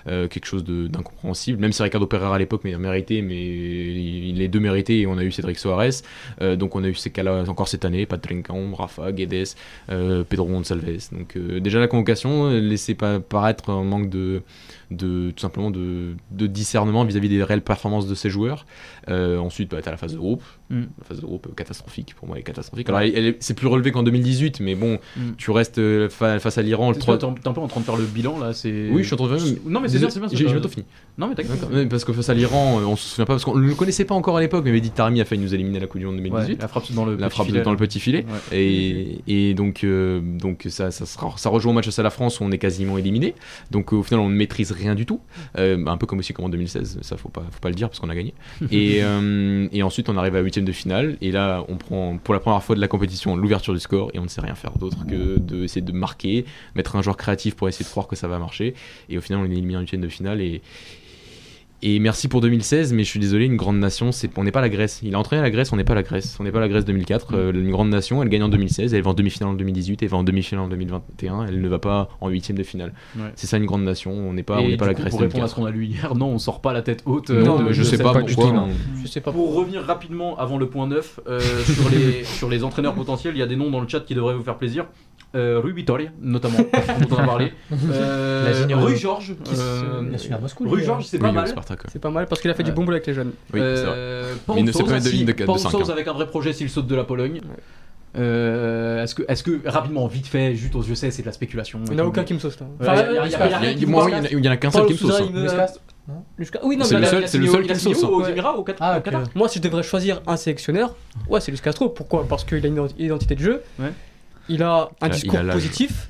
quelque chose d'incompréhensible. Même si Ricardo Pereira à l'époque mérité, mais il les deux mérités et on a eu Cédric Soares. Donc on a eu ces cas-là encore cette année, Pat Trincão, Rafa, Guedes, Pedro Gonçalves. Donc déjà la convocation laissait pas paraître un manque de, de tout simplement de, discernement vis-à-vis des réelles performances de ces joueurs. Euh, ensuite, bah, tu as la phase de groupe. Mm. La phase de groupe catastrophique, pour moi, est catastrophique. Alors, elle, c'est plus relevé qu'en 2018, mais bon, mm. tu restes euh, face à l'Iran. T'es 3... un peu en train de faire le bilan, là. Oui, je suis en train de faire Non, mais c'est bien, c'est bien. J'ai, bientôt fini. Non, mais t'inquiète. Parce que face à l'Iran, euh, on se souvient pas, parce qu'on ne le connaissait pas encore à l'époque, mais Mehdi Tarmi a failli nous éliminer à la Coupe du Monde 2018. Ouais, la frappe dans le, la petit, frappe filet, dans le petit filet. Et, et, donc, euh, donc ça, ça, rejoint au match face à la France où on est quasiment éliminé. Donc, au final, on ne maîtrise rien du tout. Bah, un peu comme aussi comme en 2016, ça faut pas, faut pas le dire parce qu'on a gagné. Et, et ensuite, on arrive à 8 de finale. Et là, on prend pour la première fois de la compétition l'ouverture du score et on ne sait rien faire d'autre que d'essayer de, marquer, mettre un joueur créatif pour essayer de croire que ça va marcher. Et au final, on élimine en huitièmes de finale et, et merci pour 2016, mais je suis désolé, une grande nation, c'est, on n'est pas la Grèce. Il a entraîné la Grèce, on n'est pas la Grèce. On n'est pas la Grèce 2004. Euh, une grande nation, elle gagne en 2016, elle va en demi-finale en 2018, elle va en demi-finale en 2021, elle ne va pas en huitième de finale. Ouais. C'est ça une grande nation, on n'est pas, on n'est pas la Grèce Pour répondre à ce 2004. qu'on a lu hier, non, on sort pas la tête haute. Non, euh, de- je sais pas pourquoi. Non. Je sais pas Pour revenir rapidement avant le point 9, euh, sur, les, sur les entraîneurs potentiels, il y a des noms dans le chat qui devraient vous faire plaisir. Euh, Rui Vittoria, notamment, dont on a parlé. Euh, La de- Georges. Euh, Georges, c'est pas mal. C'est pas mal parce qu'il a fait du bon boulot avec les jeunes. Oui. Euh, Mais il ne se Pausos, permet de ligne de quatre- de Pausos cinq, hein. avec un vrai projet s'il saute de la Pologne. Euh, est-ce que, est-ce que rapidement, vite fait, juste aux yeux, c'est de la spéculation Il n'y en a aucun qui me sauce là. Il y a- rien qui moi, me il y en a- passe. il y en a qu'un seul qui me sauce. hein. Oui, non, C'est mais le seul- c'est le seul qui me sauce, aux hein. Émirats, au Qatar- Ah. Moi, si je devrais choisir un sélectionneur, ouais, c'est Luis Castro. Pourquoi? Parce qu'il a une ident- identité de jeu, Ouais. Il a un Il a- discours il a l'âge. positif,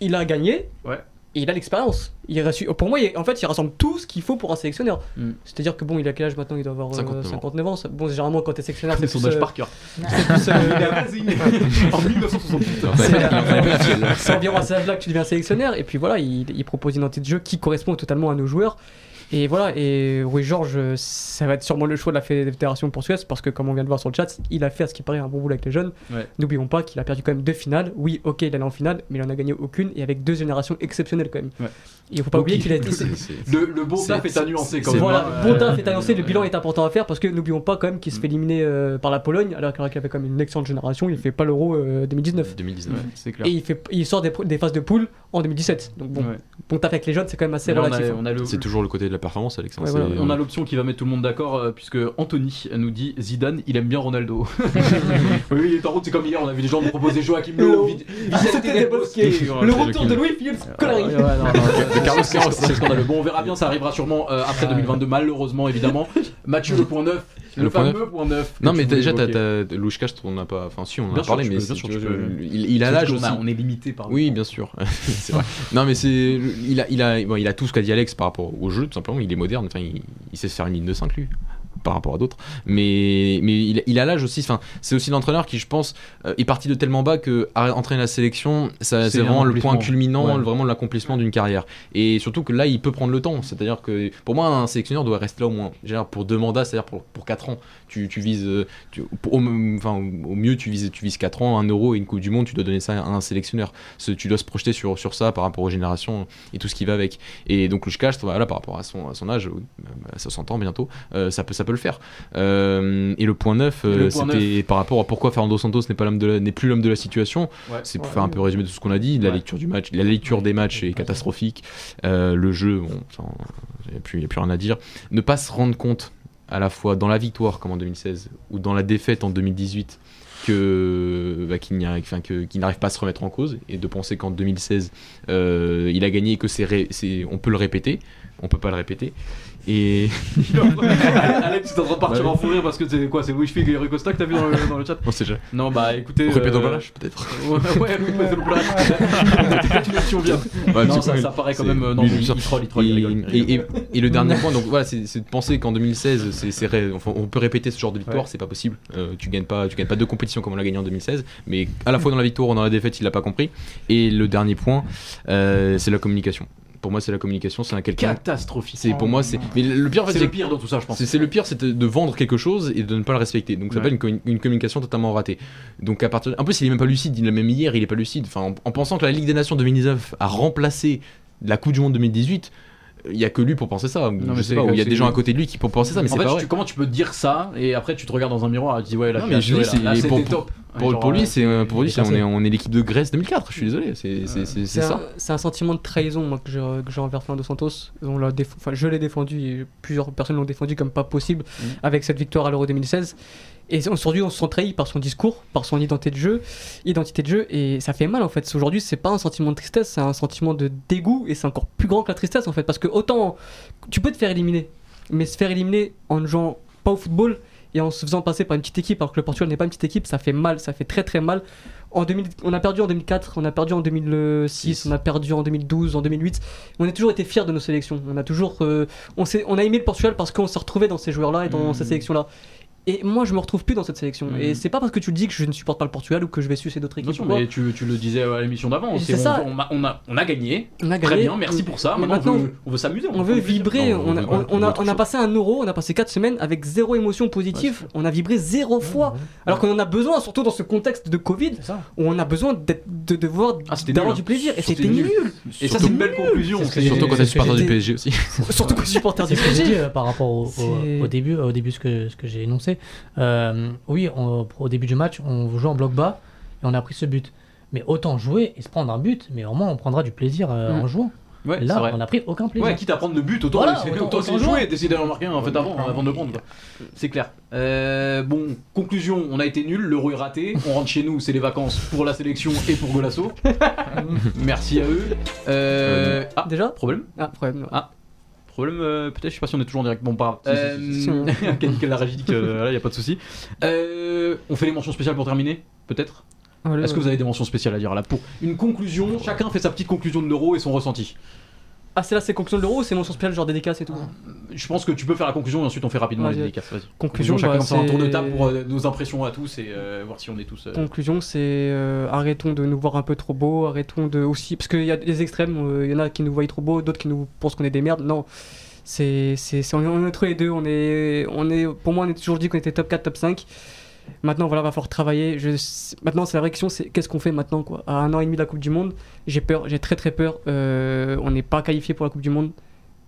il a gagné, Ouais. et il a l'expérience. Il reçu... Pour moi, il- en fait, il rassemble tout ce qu'il faut pour un sélectionneur. Mm. C'est-à-dire que bon, il a quel âge maintenant? Il doit avoir euh, 59 ans. 59 ans. Ça- Bon, généralement, quand t'es sélectionneur, C'est son plus, âge euh, par cœur. c'est plus, euh, en 1968. Il en fallait pas- il en fallait pas qu'il y ait- c'est environ à cet âge-là que tu deviens sélectionneur. Et puis voilà, il, il propose une identité de jeu qui correspond totalement à nos joueurs. Et voilà, et Rui Georges, ça va être sûrement le choix de la fédération portugaise parce que, comme on vient de voir sur le chat, il a fait à ce qui paraît un bon boulot avec les jeunes. Ouais. N'oublions pas qu'il a perdu quand même deux finales. Oui, ok, il allait en finale, mais il en a gagné aucune et avec deux générations exceptionnelles quand même. Ouais. Et il faut pas Donc, oublier il- qu'il a été. Le, le bon taf est à nuancer quand même. Voilà, hein. bon Euh, taf est annoncé, le bilan est important à faire parce que n'oublions pas quand même qu'il se fait éliminer euh, par la Pologne alors qu'il avait quand même une excellente génération. Il fait pas l'Euro euh, 2019. 2019. Ouais, c'est clair. Et il, fait, il sort des, des phases de poule en 2017. Donc bon, Ouais. bon taf avec les jeunes, c'est quand même assez relatif. hein. le- C'est toujours le côté de la performance, Alexandre. Ouais, c'est- voilà. On a l'option qui va mettre tout le monde d'accord euh, puisque Anthony nous dit Zidane il aime bien Ronaldo. oui, il est en route, c'est comme hier, on a vu des gens nous proposer Joachim Lowe, Bosque. Le retour de Scolari. Ouais, ouais, de Carlos Queiroz, c'est scandaleux. Bon, on verra bien, ça arrivera sûrement euh, après 2022, malheureusement, évidemment. Mathieu, le point 9. Le, Le point fameux point 9. Non, mais déjà, t'as, Louchka, on n'a pas. Enfin, si, on en Bien a parlé, mais il, il a l'âge on, aussi. on est limité par. Oui, bien sûr. c'est vrai. Non, mais c'est. Il a, il, a, bon, il a tout ce qu'a dit Alex par rapport au jeu, tout simplement. Il est moderne. Enfin, il, il sait se faire une ligne de 5, lui. Par rapport à d'autres. Mais, mais il, il a l'âge aussi. Enfin, c'est aussi l'entraîneur qui, je pense, euh, est parti de tellement bas que entraîner la sélection, ça- C'est vraiment le point culminant, Ouais. vraiment l'accomplissement d'une carrière. Et surtout que là, il peut prendre le temps. C'est-à-dire que pour moi, un sélectionneur doit rester là au moins, pour deux mandats, c'est-à-dire pour, pour 4 ans. Tu, tu vises, euh, tu- au, enfin, au mieux, tu vises, tu vises 4 ans, un euro et une Coupe du Monde, tu dois donner ça à un sélectionneur. Tu dois se projeter sur, sur ça par rapport aux générations et tout ce qui va avec. Et donc, Lushka, voilà, par rapport à son, à son âge, euh, à 60 ans bientôt, euh, ça, peut, ça peut le faire. Euh, et le point neuf, euh, Le point c'était par rapport à pourquoi Fernando Santos n'est pas l'homme de la- n'est plus l'homme de la situation. Ouais. C'est pour Ouais. faire un peu résumé de tout ce qu'on a dit. La Ouais. lecture du match, la lecture des matchs est catastrophique. Euh, le jeu, bon, il n'y a, plus- y a plus rien à dire. Ne pas se rendre compte à la fois dans la victoire comme en 2016 ou dans la défaite en 2018 que bah, qu'il enfin, n'arrive pas à se remettre en cause et de penser qu'en 2016 euh, il a gagné et que c'est ré- c'est on peut le répéter on peut pas le répéter et Alex, t'es en train de partir Ouais. en fou rire parce que c'est quoi C'est Louis Fig et Rui Costa que t'as vu dans le, dans le chat on sait jamais Non, bah écoutez. Répétons euh, le blâche, peut-être. Ouais, ouais. Peut-être une option bien. Ouais, non, ça, paraît quand même. euh, Non, il, troll, il troll, il et, rigole. et- et- et le dernier point, donc voilà, c'est de penser qu'en 2016, c'est- c'est ré- enfin, on peut répéter ce genre de victoire, Ouais. c'est pas possible. Euh, tu gagnes pas, tu gagnes pas deux compétitions comme on l'a gagné en 2016, mais à la fois dans la victoire ou dans la défaite, il l'a pas compris. Et le dernier point, euh, c'est la communication. Pour moi, c'est la communication, c'est un quelqu'un. Catastrophique. C'est pour moi, c'est. Mais le pire, en fait, C'est le pire dans tout ça, je pense. c'est le pire, c'est de, vendre quelque chose et de ne pas le respecter. Donc ça Ouais. s'appelle une, commu- une communication totalement ratée. Donc à partir, en plus il est même pas lucide. Il l'a même hier, il est pas lucide. Enfin, en, en pensant que la Ligue des Nations 2019 a remplacé la Coupe du Monde 2018, il y a que lui pour penser ça. mais je c'est sais pas. ou Il y a des gens à côté de lui qui pour penser ça, mais c'est fait, pas tu- comment tu peux dire ça et après tu te regardes dans un miroir et tu dis ouais là Non, mais je dis, là, là, pour- top. Pour, Genre, pour lui, euh, c'est euh, pour lui, est on est on est l'équipe de Grèce 2004. Je suis désolé. C'est C'est ça. un, c'est un sentiment de trahison moi, que j'ai envers Fernando Santos. On l'a déf- enfin, je l'ai défendu et plusieurs personnes l'ont défendu comme pas possible Mhm. avec cette victoire à l'Euro 2016. Et aujourd'hui, on se sent trahi par son discours, par son identité de jeu, identité de jeu, et ça fait mal en fait. Aujourd'hui, c'est pas un sentiment de tristesse, c'est un sentiment de dégoût, et c'est encore plus grand que la tristesse en fait, parce que autant tu peux te faire éliminer, mais se faire éliminer en ne jouant pas au football et en se faisant passer par une petite équipe, alors que le Portugal n'est pas une petite équipe, ça fait mal, ça fait très très mal. En 2000, on a perdu en 2004, on a perdu en 2006, on a perdu en 2012, en 2008. On a toujours été fiers de nos sélections. On a toujours, euh, on, on a aimé le Portugal parce qu'on s'est retrouvé dans ces joueurs-là et dans Mhm. ces sélections-là. Et moi, je me retrouve plus dans cette sélection. Mhm. Et c'est pas parce que tu le dis que je ne supporte pas le Portugal ou que je vais sucer d'autres équipes. Quoi. mais tu, tu le disais à l'émission d'avant. C'est ça. On, a, on, a, on a gagné. On a Très gagné. bien, merci pour ça. Mais Maintenant, maintenant, on veut, on veut s'amuser. On veut vibrer, Non, on a, on a, on passé un euro, on a passé 4 semaines avec zéro émotion positive, on a vibré zéro fois. Alors qu'on en a besoin, surtout dans ce contexte de Covid, où on a besoin de, de voir, Ah, c'était d'avoir nul. du plaisir. Et C'était nul. nul. Et ça, c'est une belle conclusion. Surtout quand c'est t'es supporter du. PSG aussi. Surtout que supporter du PSG. par rapport au, début, au début ce que, ce que j'ai énoncé. Euh, oui, on- au début du match, on joue en bloc bas et on a pris ce but. Mais autant jouer et se prendre un but, mais au moins on prendra du plaisir euh, Mm. en jouant. Ouais, Là, on n'a pris aucun plaisir. Ouais, quitte à prendre le but, autant Voilà, autant- autant autant jouer. d'essayer d'en marquer un en fait avant, avant de le prendre. C'est clair. Euh, bon, conclusion, on a été nul, l'euro est raté, on rentre chez nous, c'est les vacances pour la sélection et pour Golasso. Merci à eux. Euh, Ah, Déjà problème Ah, problème. Ah. Problème, peut-être, je sais pas si on est toujours en direct. Bon, pas la régie dit que là, y a pas de souci. Euh, on fait les mentions spéciales pour terminer, peut-être? Est-ce que vous avez des mentions spéciales à dire là Pour une conclusion, chacun fait sa petite conclusion de l'euro et son ressenti. Ah, c'est là, c'est conclusion de l'euro ou c'est mention spéciale, genre dédicace et tout Je pense que tu peux faire la conclusion et ensuite on fait rapidement Vas-y. les dédicaces. Vas-y. Conclusion, chacun bah, ça un tour de table pour euh, nos impressions à tous et euh, voir si on est tous. euh, Conclusion, c'est euh, arrêtons de nous voir un peu trop beaux, arrêtons de aussi. Parce qu'il y a des extrêmes, euh, il y en a qui nous voient trop beaux, d'autres qui nous pensent qu'on est des merdes. Non, c'est, c'est, c'est- on est on est entre les deux. On est, on est, pour moi, on est toujours dit qu'on était top 4, top 5. Maintenant, voilà, va falloir travailler. Je, maintenant, c'est la vraie question c'est qu'est-ce qu'on fait maintenant quoi À un an et demi de la Coupe du Monde, j'ai peur, j'ai très très peur. Euh, on n'est pas qualifié pour la Coupe du Monde.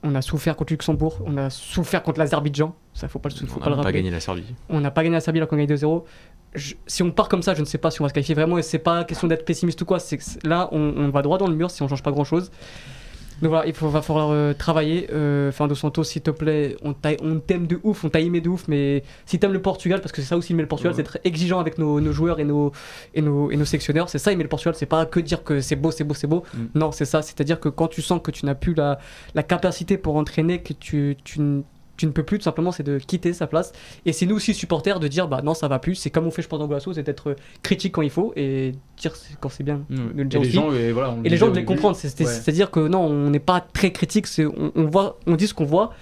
On a souffert contre Luxembourg, on a souffert contre l'Azerbaïdjan. Ça, faut pas le, faut On pas le n'a pas gagné la Serbie. On n'a pas gagné la Serbie alors qu'on gagne 2-0. Je- si on part comme ça, je ne sais pas si on va se qualifier vraiment. Et c'est pas question d'être pessimiste ou quoi. C'est là, on, on va droit dans le mur si on change pas grand chose. Donc voilà, il faut, va falloir euh, travailler. Euh, Fernando Santos, s'il te plaît, on t'a- on t'aime de ouf, on t'a aimé de ouf. Mais si t'aimes le Portugal, parce que c'est ça aussi aimer le Portugal, Ouais. c'est être exigeant avec nos, nos joueurs et nos, et, nos, et nos sectionneurs. C'est ça aimer le Portugal. C'est pas que dire que c'est beau, c'est beau, c'est beau. Mm. Non, c'est ça. C'est-à-dire que quand tu sens que tu n'as plus la, la capacité pour entraîner, que tu, tu, tu ne peux plus, tout simplement, c'est de quitter sa place. Et c'est nous aussi, supporters, de dire bah non, ça va plus. C'est comme on fait, je pense, dans Golasso, c'est d'être critique quand il faut et dire quand c'est bien. de le et les gens, et voilà, Et les gens de les comprendre. Ouais. C'est-à-dire que non, on n'est pas très critique. On, on voit, on dit ce qu'on voit.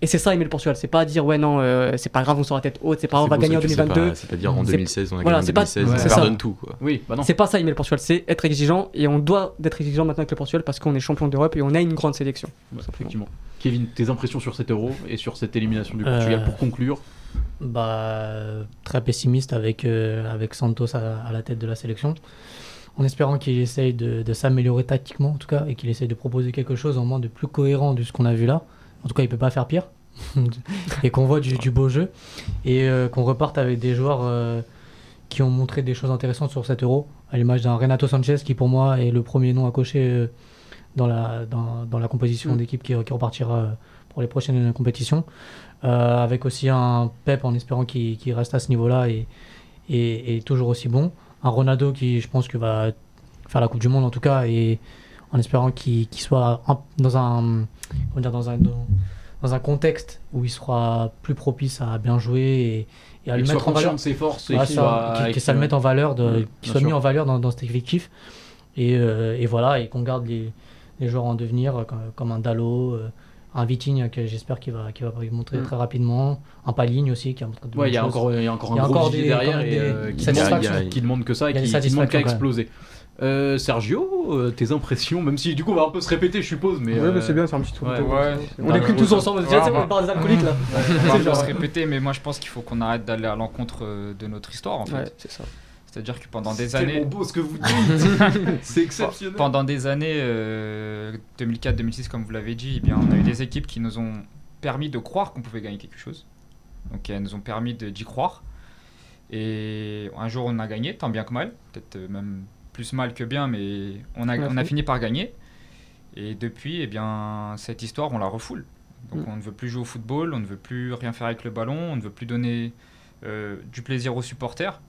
Et c'est ça aimer le Portugal, c'est pas dire ouais non, euh, c'est pas grave, on sera tête haute, c'est pas grave, on va gagner en que c'est pas- 2022. C'est pas dire en C'est- 2016, on a voilà, gagné en c'est pas- 2016, ouais, ça pardonne tout. Quoi. Oui, bah non. C'est pas ça aimer le Portugal, c'est être exigeant et on doit d'être exigeant maintenant avec le Portugal parce qu'on est champion d'Europe et on a une grande sélection. Ouais, effectivement. Kevin, tes impressions sur cet euro et sur cette élimination du Portugal Euh, pour conclure Bah, très pessimiste avec, euh, avec Santos à, à la tête de la sélection. En espérant qu'il essaye de, de s'améliorer tactiquement, en tout cas, et qu'il essaye de proposer quelque chose en moins de plus cohérent de ce qu'on a vu là. En tout cas, il peut pas faire pire. et qu'on voit du, du beau jeu. Et euh, qu'on reparte avec des joueurs euh, qui ont montré des choses intéressantes sur cet euro. À l'image d'un Renato Sanchez, qui pour moi est le premier nom à cocher euh, dans, la, dans, dans la composition Mm. d'équipe qui, qui repartira pour les prochaines compétitions. Avec aussi un Pep en espérant qu'il reste à ce niveau-là et, et, et toujours aussi bon. Un Ronaldo qui, je pense, que va faire la Coupe du Monde en tout cas, et en espérant qu'il soit dans un, comment dire, dans un, dans, un contexte où il sera plus propice à bien jouer et, et à Qu'il le mettre en valeur. de ses forces et Voilà, ça, soit- et que ça le mette en valeur, de- Ouais, qu'il soit sûr. mis en valeur dans, dans cet effectif. Et, euh, et voilà, et qu'on garde les, les joueurs en devenir euh, comme, comme un Dallo, euh, un Vitinha que j'espère qu'il va, qu'il va montrer Mm. très rapidement, un Paligne aussi qui a montré de Ouais, il y a encore, il y a encore un gros derrière et, euh, qui, demande que ça et qui, demande qu'à exploser. Euh, Sergio, euh, tes impressions, même si du coup on va un peu se répéter, je suppose, mais. Ouais, euh, mais c'est bien de faire un petit tour ouais. Ouais. On écoute tous ensemble, Ouais, tiens, on parle des alcooliques là. On va C'est genre, se répéter, mais moi je pense qu'il faut qu'on arrête d'aller à l'encontre euh, de notre histoire en fait. Ouais, c'est ça. C'est-à-dire que pendant des C'est années. tellement beau ce que vous dites. c'est exceptionnel. Pendant des années, euh, 2004-2006, comme vous l'avez dit, eh bien, on a eu des équipes qui nous ont permis de croire qu'on pouvait gagner quelque chose. Donc elles nous ont permis d'y croire. Et un jour on a gagné, tant bien que mal. Peut-être euh, même plus mal que bien, mais on a, On a fini par gagner. Et depuis, eh bien, cette histoire, on la refoule. Donc Mm. on ne veut plus jouer au football, on ne veut plus rien faire avec le ballon, on ne veut plus donner euh, du plaisir aux supporters.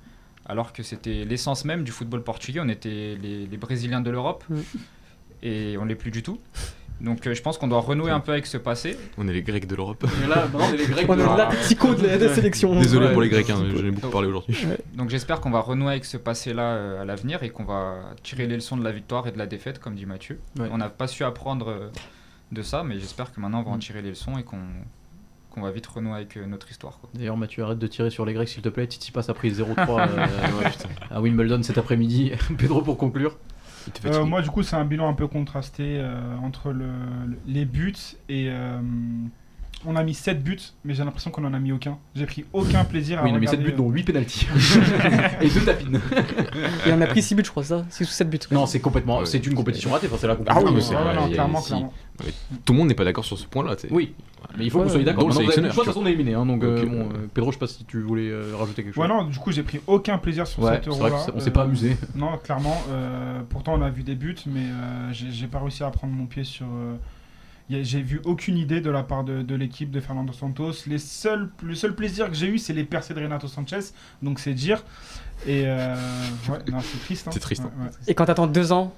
Alors que c'était l'essence même du football portugais, on était les, les Brésiliens de l'Europe. Mm. Et on l'est plus du tout. Donc euh, je pense qu'on doit renouer un peu avec ce passé. On est les Grecs de l'Europe. Là, on est les Grecs. On de- est l'Atletico de la de la sélection. Désolé Ouais, pour les Grecs, hein, j'en ai beaucoup parlé aujourd'hui. Donc j'espère qu'on va renouer avec ce passé-là euh, à l'avenir et qu'on va tirer les leçons de la victoire et de la défaite, comme dit Mathieu. Ouais. On n'a pas su apprendre euh, de ça, mais j'espère que maintenant on va en Mm. tirer les leçons et qu'on qu'on va vite renouer avec euh, notre histoire. D'ailleurs, Mathieu, arrête de tirer sur les Grecs, s'il te plaît. Titi passe a pris 0-3 euh, à Wimbledon cet après-midi. Pedro pour conclure. Euh, moi, du coup, c'est un bilan un peu contrasté euh, entre le, le- les buts et. Euh, on a mis 7 buts, mais j'ai l'impression qu'on en a mis aucun. J'ai pris aucun plaisir à Oui, il a mis regarder. 7 buts, dont 8 pénalties. et 2 tapines. Et on a pris 6 buts, je crois, ça 6 ou 7 buts. Non, c'est complètement. Ouais. C'est une compétition ratée. Enfin, c'est la Ah compétition. oui, mais Ouais, c'est non, il y a- clairement. Tout le monde n'est pas d'accord sur ce point-là. tu sais. Oui, mais il faut que vous Ouais, soyez d'accord. dans le de toute façon, on est éliminé. hein, donc, euh, euh, Pedro, je sais pas si tu voulais euh, rajouter quelque chose. Ouais, non, du coup, j'ai pris aucun plaisir sur Ouais, cet c'est vrai euro-là. qu'on s'est pas amusé. Non, clairement. euh, pourtant, on a vu des buts, mais euh, j'ai j'ai pas réussi à prendre mon pied sur. J'ai vu aucune idée de la part de, de l'équipe de Fernando Santos. Les seuls, le seul plaisir que j'ai eu, c'est les percées de Renato Sanchez, donc c'est dire. Et euh, ouais, non, c'est triste. hein. C'est triste, hein. Ouais, ouais. Et quand t'attends 2 ans,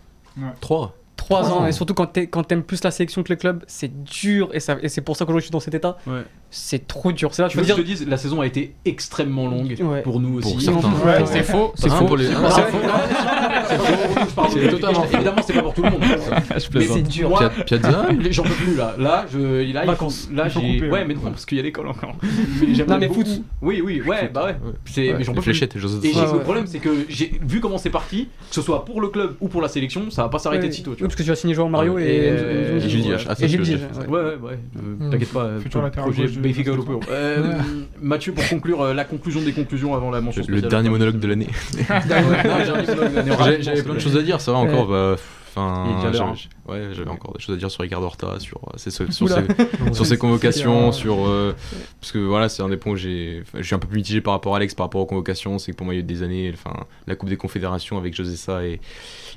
3. 3 Trois ans, ans. et surtout quand t'aimes plus la sélection que le club, c'est dur, et, ça- et c'est pour ça qu'aujourd'hui je suis dans cet état. Ouais. C'est trop dur. C'est là, je veux dire. je te dise, la saison a été extrêmement longue Ouais. pour nous aussi. Pour certains. Ouais, C'est faux, c'est Hein, faux. pour les- C'est Ah, pas- c'est c'est faux. C'est totalement faux. Évidemment, c'est pas pour tout le monde. Je Mais c'est dur. Moi, Piazza J'en peux plus là. Là, je, là, il faut- Vacances. là, j'ai. ouais, ouais. mais non, parce qu'il y a l'école encore. Mais Non, mais beaucoup- foot. Oui, oui, ouais, bah ouais. C'est, mais j'en peux plus. fléchettes, Et j'ai- Ouais, le ouais. problème, c'est que j'ai vu comment c'est parti, que ce soit pour le club ou pour la sélection, ça va pas s'arrêter Ouais. de sitôt. Parce que tu vas signer Joao Mario et. Et, et Gilles ouais. Ah, Et Gilles dis. ouais. Ouais, ouais, euh, Mm. T'inquiète pas. Futur latéral Européen. Euh, Mathieu, pour conclure, euh, la conclusion des conclusions avant la mention Le spéciale. dernier monologue de l'année. J'avais plein de choses à dire, ça va encore. Bah, Enfin, J'avais- ouais, j'avais encore des choses à dire sur Ricardo Horta, sur euh, ses, sur, ses, sur ses convocations, sur euh, parce que voilà, c'est un des points où j'ai, je suis un peu plus mitigé par rapport à Alex, par rapport aux convocations. C'est que pour moi, il y a eu des années, enfin, la Coupe des Confédérations avec José Sa et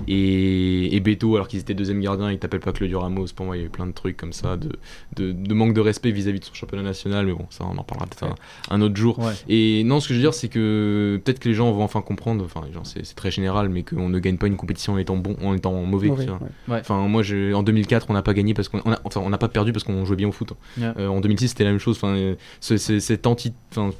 et, et Beto, alors qu'ils étaient deuxième gardien, ils t'appellent pas Claudio Ramos. Pour moi, il y a eu plein de trucs comme ça, de, de, de manque de respect vis-à-vis de son championnat national. Mais bon, ça, on en parlera peut-être un, un autre jour. Ouais. Et non, ce que je veux dire, c'est que peut-être que les gens vont enfin comprendre, enfin, les gens, c'est c'est très général, mais qu'on ne gagne pas une compétition en étant bon, en étant mauvais. Mauvais, tu vois. ouais. Enfin, moi, je, en 2004, on n'a pas gagné parce qu'on on a, enfin, on n'a pas perdu parce qu'on jouait bien au foot. Yeah. Euh, en 2006, c'était la même chose. Enfin, cette anti, enfin,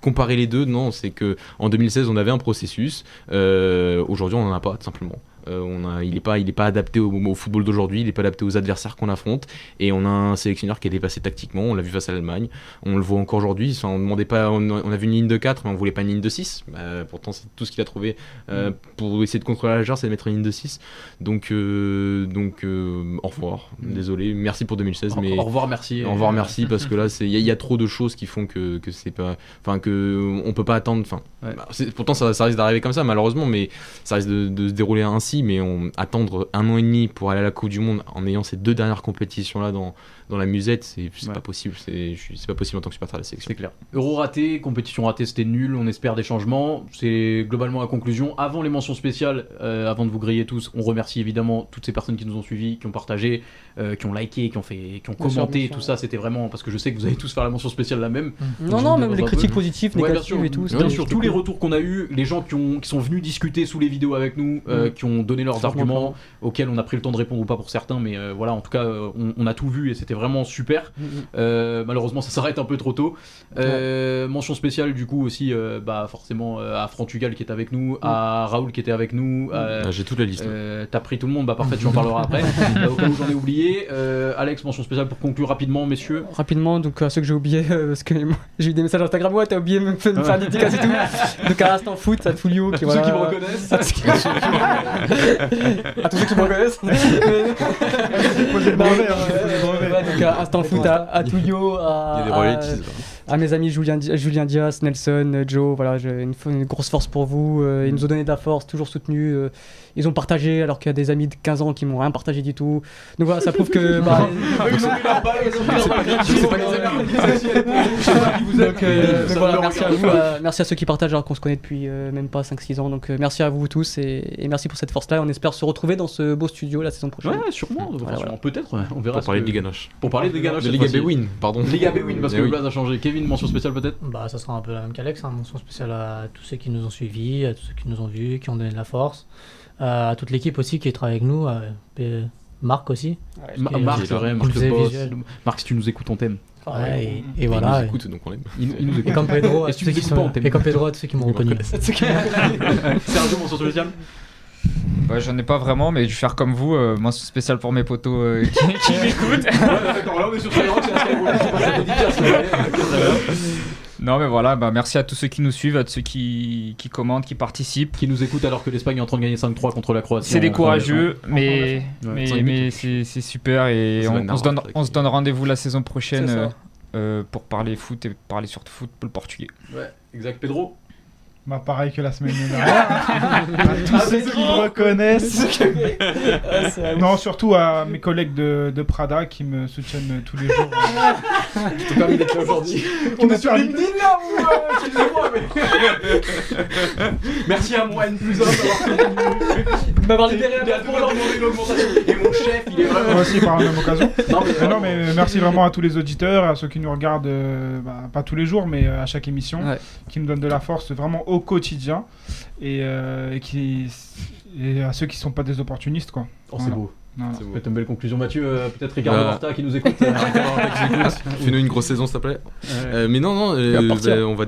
comparer les deux, non, c'est que en 2016, on avait un processus. Euh, Aujourd'hui, on n'en a pas, tout simplement. Euh, on a, il n'est pas, il est pas adapté au, au football d'aujourd'hui, il n'est pas adapté aux adversaires qu'on affronte. Et on a un sélectionneur qui est dépassé tactiquement. On l'a vu face à l'Allemagne. On le voit encore aujourd'hui. On demandait pas, on, on a vu une ligne de 4, mais on voulait pas une ligne de 6. Bah, pourtant, c'est tout ce qu'il a trouvé euh, pour essayer de contrôler la largeur, c'est de mettre une ligne de 6. Donc, euh, donc au revoir. Désolé. Merci pour 2016, Au- mais au revoir, merci. Au revoir, merci, parce que là, il y, a- il y a trop de choses qui font que, que c'est pas, enfin que on peut pas attendre. Bah, pourtant ça, ça risque d'arriver comme ça, malheureusement, mais ça risque de, de se dérouler ainsi. Mais on attendre un an et demi pour aller à la Coupe du Monde en ayant ces deux dernières compétitions là dans dans la musette, c'est pas possible. C'est je suis- c'est pas possible en tant que supporter de la sélection. C'est clair. Euro raté, compétition ratée, c'était nul. On espère des changements. C'est globalement la conclusion. Avant les mentions spéciales, euh, avant de vous griller tous, on remercie évidemment toutes ces personnes qui nous ont suivis, qui ont partagé, euh, qui ont liké, qui ont fait, qui ont Bien sûr, commenté. bien sûr. tout ça, c'était vraiment parce que je sais que vous allez tous faire la mention spéciale la même. Non, je non, vous même les peu. critiques positives, Ouais, négatives sûr. et tout, Bien sûr, tous les retours qu'on a eu, les gens qui, ont, qui sont venus discuter sous les vidéos avec nous, euh, Mm. qui ont donné leurs arguments, auxquels on a pris le temps de répondre ou pas pour certains, mais euh, voilà, en tout cas, on, on a tout vu et c'était vraiment super. Mm, Euh, malheureusement, ça s'arrête un peu trop tôt. Euh, Mention spéciale, du coup, aussi, euh, bah, forcément, euh, à Frantugal qui était avec nous, à Raoul qui était avec nous. euh, Ah, j'ai toute la liste, euh, T'as pris tout le monde, bah parfait, tu en parleras après. Euh, au cas où j'en ai oublié. Euh, Alex, mention spéciale pour conclure rapidement, messieurs. Rapidement, donc à ceux que j'ai oubliés, euh, parce que moi, j'ai eu des messages Instagram, ouais, t'as oublié de me faire une dédicace et tout. Donc à Instant Foot, à Tullio, qui Pour ceux voilà- qui me reconnaissent. À tous ceux qui- à tous ceux qui me reconnaissent. Hein, donc à Instant Foot, à, à Tullio, à, à- mes amis Julien, Julien Diaz, Nelson, euh, Joe, voilà, une, grosse force pour vous. euh, ils nous ont donné de la force, toujours soutenu. Ils ont partagé, alors qu'il y a des amis de 15 ans qui m'ont rien partagé du tout. Donc voilà, ça prouve que. bah, Donc, euh, donc voilà, merci à regarde. vous, euh, merci à ceux qui partagent alors qu'on se connaît depuis euh, même pas 5-6 ans. Donc euh, merci à vous tous et, et merci pour cette force-là. On espère se retrouver dans ce beau studio la saison prochaine. Ouais, sûrement, Voilà, voilà. peut-être, ouais, on verra. Pour parler que- de Liga Noche. Pour parler de Liga Noche, De Liga. Bwin, pardon. Liga Bwin, parce que le. Blaze a changé. Kevin, mention spéciale peut-être? Bah, ça sera un peu la même qu'Alex, hein, mention spéciale à tous ceux qui nous ont suivis, à tous ceux qui nous ont vus, qui ont donné de la force, à toute l'équipe aussi qui travaille avec nous, euh, Marc aussi. Ma- qui est- Marc, vrai, nous Marc le boss. Marc, si tu nous écoutes, on t'aime. Ouais, et, et Il voilà. nous écoute, donc on l'aime. Nous écoute. Et comme Pedro, à ceux qui nous sont- et comme Pedro, à tous ceux qui m'ont Ils reconnu. Sergio, mention spéciale Ouais, j'en ai pas vraiment, mais je vais faire comme vous, euh, mention spéciale pour mes potos euh, qui, qui m'écoutent. d'accord, là on est sur Skyrock, c'est la Skyrock, c'est pas la dédicace, ouais. Non, mais voilà, bah, merci à tous ceux qui nous suivent, à tous ceux qui, qui commentent, qui participent. Qui nous écoutent alors que l'Espagne est en train de gagner 5-3 contre la Croatie. C'est des en courageux, prolongation. mais, Ouais, mais, mais c'est super et on, se donne, on se donne rendez-vous la saison prochaine euh, euh, pour parler foot et parler surtout football portugais. Ouais, exact. Pedro Bah pareil que la semaine dernière. à tous ceux qui me reconnaissent. Ah, non, surtout à mes collègues de, de Prada qui me soutiennent tous les jours. Je t'ai permis d'être là aujourd'hui. On est sur LinkedIn là ou euh, mais. Merci à moi, N plus 1 d'avoir m'avoir libéré a pour leur demander une augmentation. Et mon chef, il est vraiment. Moi aussi par la même occasion. Non, mais, Mais non, mais merci vraiment à tous les auditeurs, à ceux qui nous regardent, euh, bah, pas tous les jours, mais euh, à chaque émission, Ouais. qui me donnent de la force vraiment au quotidien, et, euh, et qui et à ceux qui sont pas des opportunistes, quoi. Oh, c'est beau. Voilà. C'est beau. Peut-être une belle conclusion, Mathieu. euh, Peut-être Ricardo Bah. Horta qui nous écoute. euh. Fais-nous une grosse saison, s'il te plaît. Ouais. Euh, mais non, non, euh, bah, on va.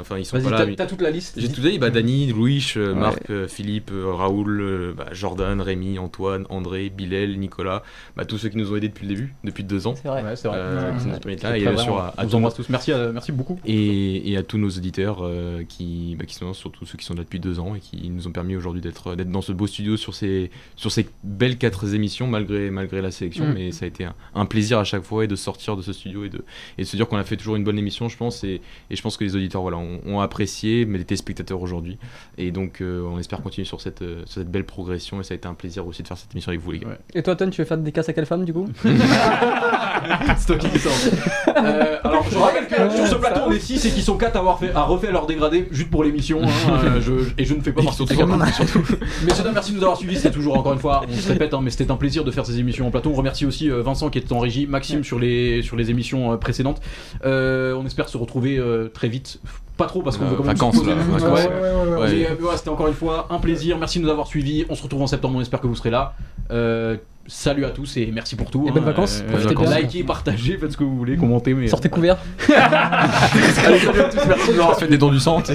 Enfin, ils sont pas là. t'as- toute la liste. J'ai tout dit, bah, Dani, Louis, euh, Ouais. Marc, euh, Philippe, euh, Raoul, euh, bah, Jordan, Rémi, Antoine, André, Bilal, Nicolas, bah, tous ceux qui nous ont aidés depuis le début, depuis deux ans. C'est vrai. Ouais, c'est vrai. Euh, Ouais. qui nous ont permis d'être là, et bien sûr à, on vous tous embrasse tous. Merci, merci beaucoup. et, et à tous nos auditeurs euh, qui, bah, qui sont là, surtout ceux qui sont là depuis deux ans et qui nous ont permis aujourd'hui d'être d'être dans ce beau studio sur ces, sur ces belles quatre émissions malgré, malgré la sélection. Mm. Mais ça a été un, un plaisir à chaque fois et de sortir de ce studio et de, et de se dire qu'on a fait toujours une bonne émission, je pense. Et, et je pense que les auditeurs voilà, ont, ont apprécié, mais les téléspectateurs aujourd'hui. Et donc euh, on espère continuer sur cette, euh, sur cette belle progression et ça a été un plaisir aussi de faire cette émission avec vous les gars. Ouais. Et toi, Ton, tu veux faire des casses à quelle femme du coup C'est toi qui dis ça. Euh, alors, je rappelle que sur ce plateau, on est 6 et qui sont 4 à avoir fait, à refaire leur dégradé juste pour l'émission. hein, euh, je- et je ne fais pas partie de main, surtout. Messieurs, merci de nous avoir suivis. C'était toujours, encore une fois, on se répète, hein, mais c'était un plaisir de faire ces émissions en plateau. On remercie aussi euh, Vincent qui était en régie, Maxime sur les, sur les émissions euh, précédentes. Euh, on espère se retrouver euh, très vite. Pas trop parce qu'on Euh, veut quand même vacances, là, vacances. Ouais. C'était encore une fois un plaisir. Merci de nous avoir suivis. On se retrouve en septembre. On espère que vous serez là. Euh, salut à tous et merci pour tout. Et bonnes vacances. Profitez Bonnes bien. vacances. Likez, partagez, faites ce que vous voulez, commentez. Mais... Sortez couvert. Allez, salut à tous. Merci de nous avoir Faites des dons du sang.